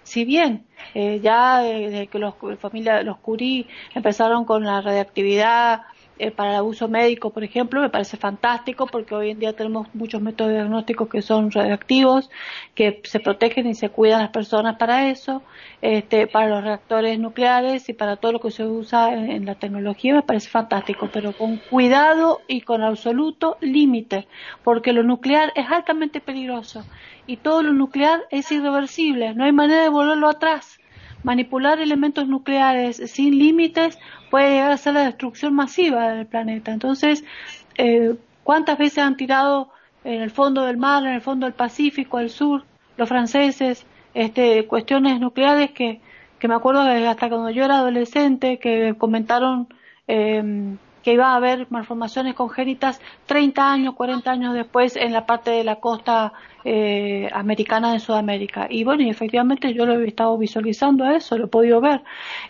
[SPEAKER 2] si bien eh, ya desde que los familia, los Curie empezaron con la radiactividad eh, para el uso médico, por ejemplo, me parece fantástico porque hoy en día tenemos muchos métodos diagnósticos que son radioactivos, que se protegen y se cuidan las personas para eso, este, para los reactores nucleares y para todo lo que se usa en, la tecnología me parece fantástico, pero con cuidado y con absoluto límite, porque lo nuclear es altamente peligroso y todo lo nuclear es irreversible, no hay manera de volverlo atrás manipular elementos nucleares sin límites puede llegar a ser la destrucción masiva del planeta. Entonces, eh, ¿cuántas veces han tirado en el fondo del mar, en el fondo del Pacífico, al sur, los franceses, este, cuestiones nucleares que, que me acuerdo que hasta cuando yo era adolescente, que comentaron eh, que iba a haber malformaciones congénitas 30 años, 40 años después en la parte de la costa eh, americana de Sudamérica. Y bueno, y efectivamente yo lo he estado visualizando eso, lo he podido ver.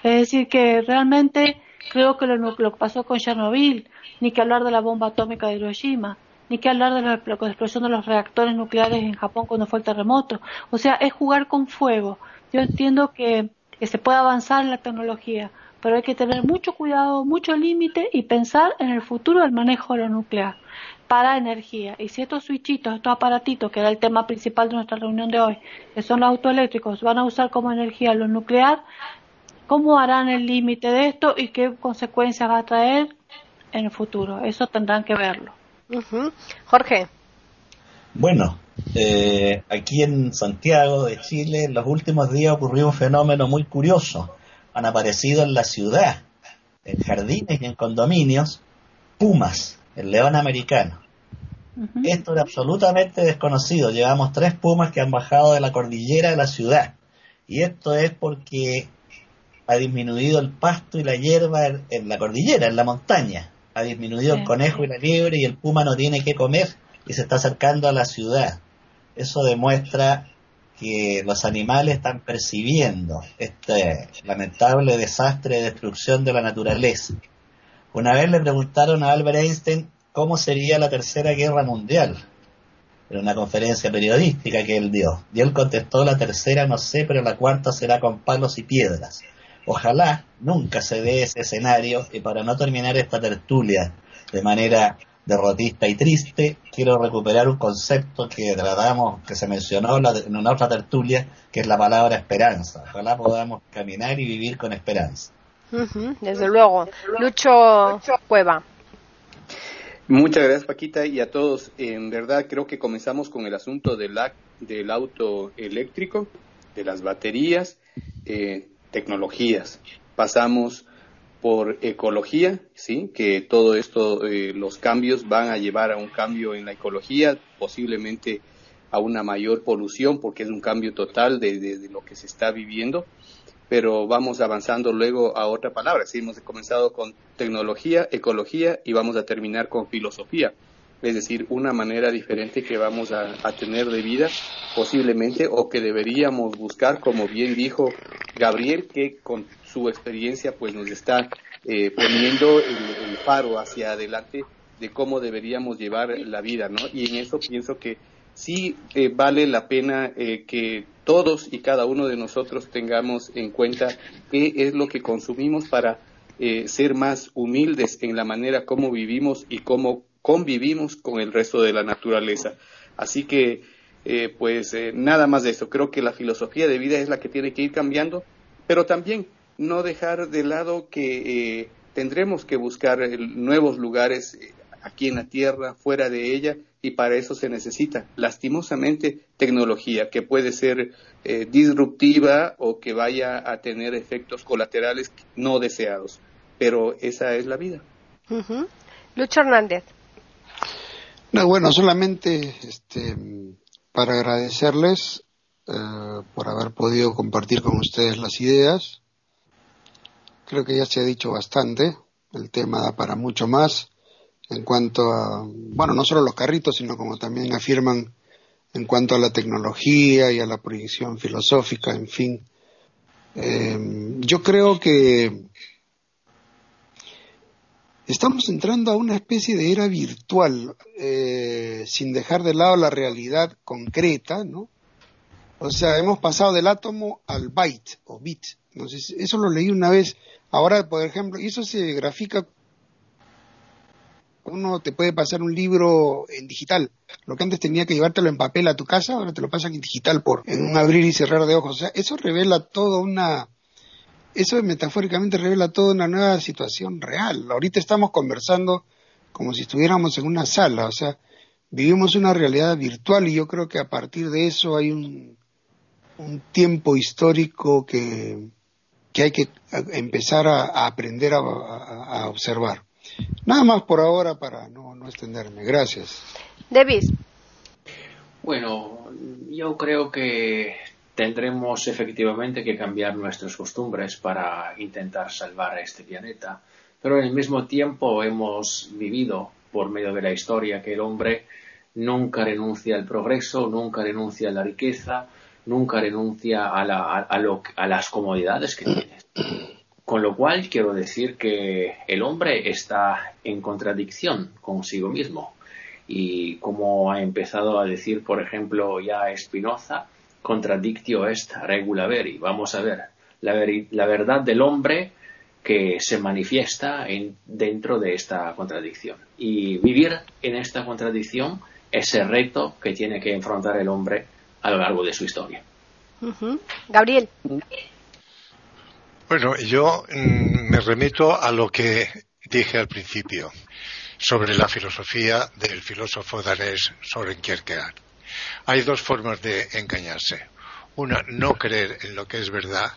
[SPEAKER 2] Es decir, que realmente creo que lo, que pasó con Chernobyl, ni que hablar de la bomba atómica de Hiroshima, ni que hablar de la, explosión de los reactores nucleares en Japón cuando fue el terremoto. O sea, es jugar con fuego. Yo entiendo que, que se puede avanzar en la tecnología, pero hay que tener mucho cuidado, mucho límite y pensar en el futuro del manejo de lo nuclear para energía. Y si estos switchitos, estos aparatitos, que era el tema principal de nuestra reunión de hoy, que son los autoeléctricos, van a usar como energía lo nuclear, ¿cómo harán el límite de esto y qué consecuencias va a traer en el futuro? Eso tendrán que verlo.
[SPEAKER 1] Jorge.
[SPEAKER 3] Bueno, eh, aquí en Santiago de Chile en los últimos días ocurrió un fenómeno muy curioso han aparecido en la ciudad, en jardines y en condominios, pumas, el león americano. Esto era absolutamente desconocido. Llevamos tres pumas que han bajado de la cordillera de la ciudad. Y esto es porque ha disminuido el pasto y la hierba en, la cordillera, en la montaña. Ha disminuido el conejo y la liebre y el puma no tiene que comer y se está acercando a la ciudad. Eso demuestra que los animales están percibiendo este lamentable desastre de destrucción de la naturaleza. Una vez le preguntaron a Albert Einstein cómo sería la tercera guerra mundial en una conferencia periodística que él dio. Y él contestó, la tercera no sé, pero la cuarta será con palos y piedras. Ojalá nunca se dé ese escenario y para no terminar esta tertulia de manera derrotista y triste, quiero recuperar un concepto que tratamos, que se mencionó en una otra tertulia, que es la palabra esperanza. Ojalá podamos caminar y vivir con esperanza.
[SPEAKER 1] desde luego. Lucho Cueva.
[SPEAKER 4] Muchas gracias Paquita y a todos. En verdad creo que comenzamos con el asunto del, del auto eléctrico, de las baterías, eh, tecnologías. Pasamos por ecología, sí, que todo esto, eh, los cambios van a llevar a un cambio en la ecología, posiblemente a una mayor polución, porque es un cambio total de, lo que se está viviendo, pero vamos avanzando luego a otra palabra. Sí, hemos comenzado con tecnología, ecología y vamos a terminar con filosofía, es decir, una manera diferente que vamos a, tener de vida posiblemente o que deberíamos buscar, como bien dijo Gabriel, que con su experiencia pues nos está eh, poniendo el, faro hacia adelante de cómo deberíamos llevar la vida, ¿no? Y en eso pienso que sí eh, vale la pena eh, que todos y cada uno de nosotros tengamos en cuenta qué es lo que consumimos para ser más humildes en la manera como vivimos y cómo convivimos con el resto de la naturaleza. Así que, pues nada más de eso. Creo que la filosofía de vida es la que tiene que ir cambiando, pero también no dejar de lado que eh, tendremos que buscar eh, nuevos lugares eh, aquí en la Tierra, fuera de ella, y para eso se necesita, lastimosamente, tecnología que puede ser disruptiva o que vaya a tener efectos colaterales no deseados. Pero esa es la vida.
[SPEAKER 1] Lucho Hernández.
[SPEAKER 5] No, bueno, solamente este, para agradecerles por haber podido compartir con ustedes las ideas Creo que ya se ha dicho bastante, el tema da para mucho más en cuanto a, bueno, no solo los carritos, sino como también afirman en cuanto a la tecnología y a la proyección filosófica, en fin. Em, yo creo que estamos entrando a una especie de era virtual, eh, sin dejar de lado la realidad concreta, ¿no? O sea, hemos pasado del átomo al byte o bit. Entonces, eso lo leí una vez Ahora, por ejemplo, y eso se grafica uno te puede pasar un libro en digital. Lo que antes tenía que llevártelo en papel a tu casa, ahora te lo pasan en digital por en un abrir y cerrar de ojos. O sea, eso revela toda una eso metafóricamente revela toda una nueva situación real. Ahorita estamos conversando como si estuviéramos en una sala, o sea, vivimos una realidad virtual y yo creo que a partir de eso hay un, un tiempo histórico que, que hay que empezar a, aprender a, observar. Nada más por ahora para no, no extenderme. Gracias.
[SPEAKER 1] Davis.
[SPEAKER 6] Bueno, yo creo que tendremos efectivamente que cambiar nuestras costumbres para intentar salvar a este planeta, pero al mismo tiempo hemos vivido por medio de la historia que el hombre nunca renuncia al progreso, nunca renuncia a la riqueza, nunca renuncia a, a las comodidades que tiene. Con lo cual quiero decir que el hombre está en contradicción consigo mismo. Y como ha empezado a decir, por ejemplo, ya Spinoza, contradictio est regula veri. Vamos a ver la, la verdad del hombre que se manifiesta en, dentro de esta contradicción. Y vivir en esta contradicción es el reto que tiene que enfrentar el hombre a lo largo de su historia.
[SPEAKER 1] Gabriel.
[SPEAKER 7] Bueno, yo mm, me remito a lo que dije al principio sobre la filosofía del filósofo danés Soren Kierkegaard. Hay dos formas de engañarse. Una, no creer en lo que es verdad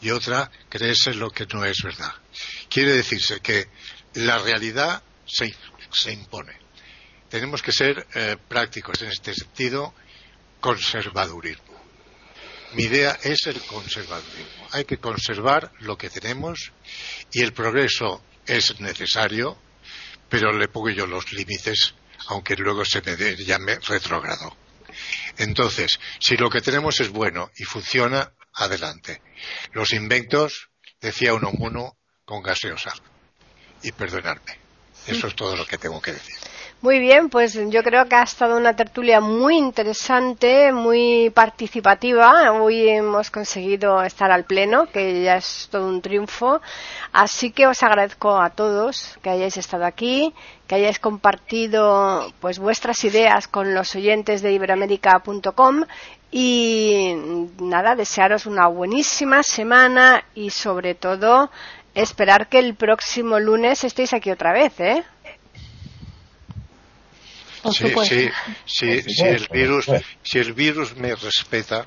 [SPEAKER 7] y otra, creerse en lo que no es verdad. Quiere decirse que la realidad se, impone. Tenemos que ser eh, prácticos en este sentido, conservadurismo. Mi idea es el conservadurismo. Hay que conservar lo que tenemos y el progreso es necesario, pero le pongo yo los límites, aunque luego se me llame retrógrado. Entonces, si lo que tenemos es bueno y funciona, adelante. Los inventos, decía uno mono con gaseosa. Y perdonarme. Eso es todo lo que tengo que decir.
[SPEAKER 1] Muy bien, pues yo creo que ha estado una tertulia muy interesante, muy participativa. Hoy hemos conseguido estar al pleno, que ya es todo un triunfo. Así que os agradezco a todos que hayáis estado aquí, que hayáis compartido pues vuestras ideas con los oyentes de iberoamérica.com y nada, desearos una buenísima semana y sobre todo esperar que el próximo lunes estéis aquí otra vez, ¿eh?
[SPEAKER 7] Sí, sí, sí, si el virus, si el virus me respeta,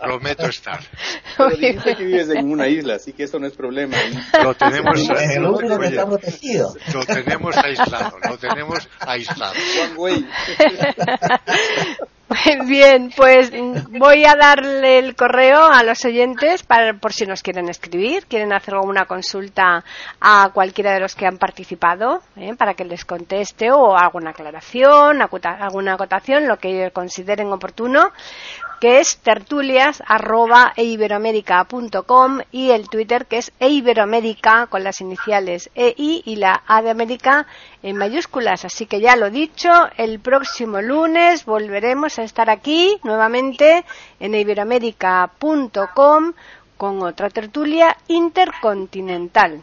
[SPEAKER 7] prometo, estar.
[SPEAKER 4] Pero dijiste que vives en una isla, así que eso no es problema.
[SPEAKER 7] Lo tenemos, lo,
[SPEAKER 3] protegido.
[SPEAKER 7] Lo tenemos aislado, lo tenemos aislado.
[SPEAKER 1] Bien, pues voy a darle el correo a los oyentes para, por si nos quieren escribir, quieren hacer alguna consulta a cualquiera de los que han participado, ¿eh? para que les conteste o alguna aclaración, alguna acotación, lo que consideren oportuno que es tertulias.eiberoamerica.com y el Twitter que es eiberoamerica con las iniciales EI y la A de América en mayúsculas. Así que ya lo dicho, el próximo lunes volveremos a estar aquí nuevamente en eiberoamerica.com con otra tertulia intercontinental.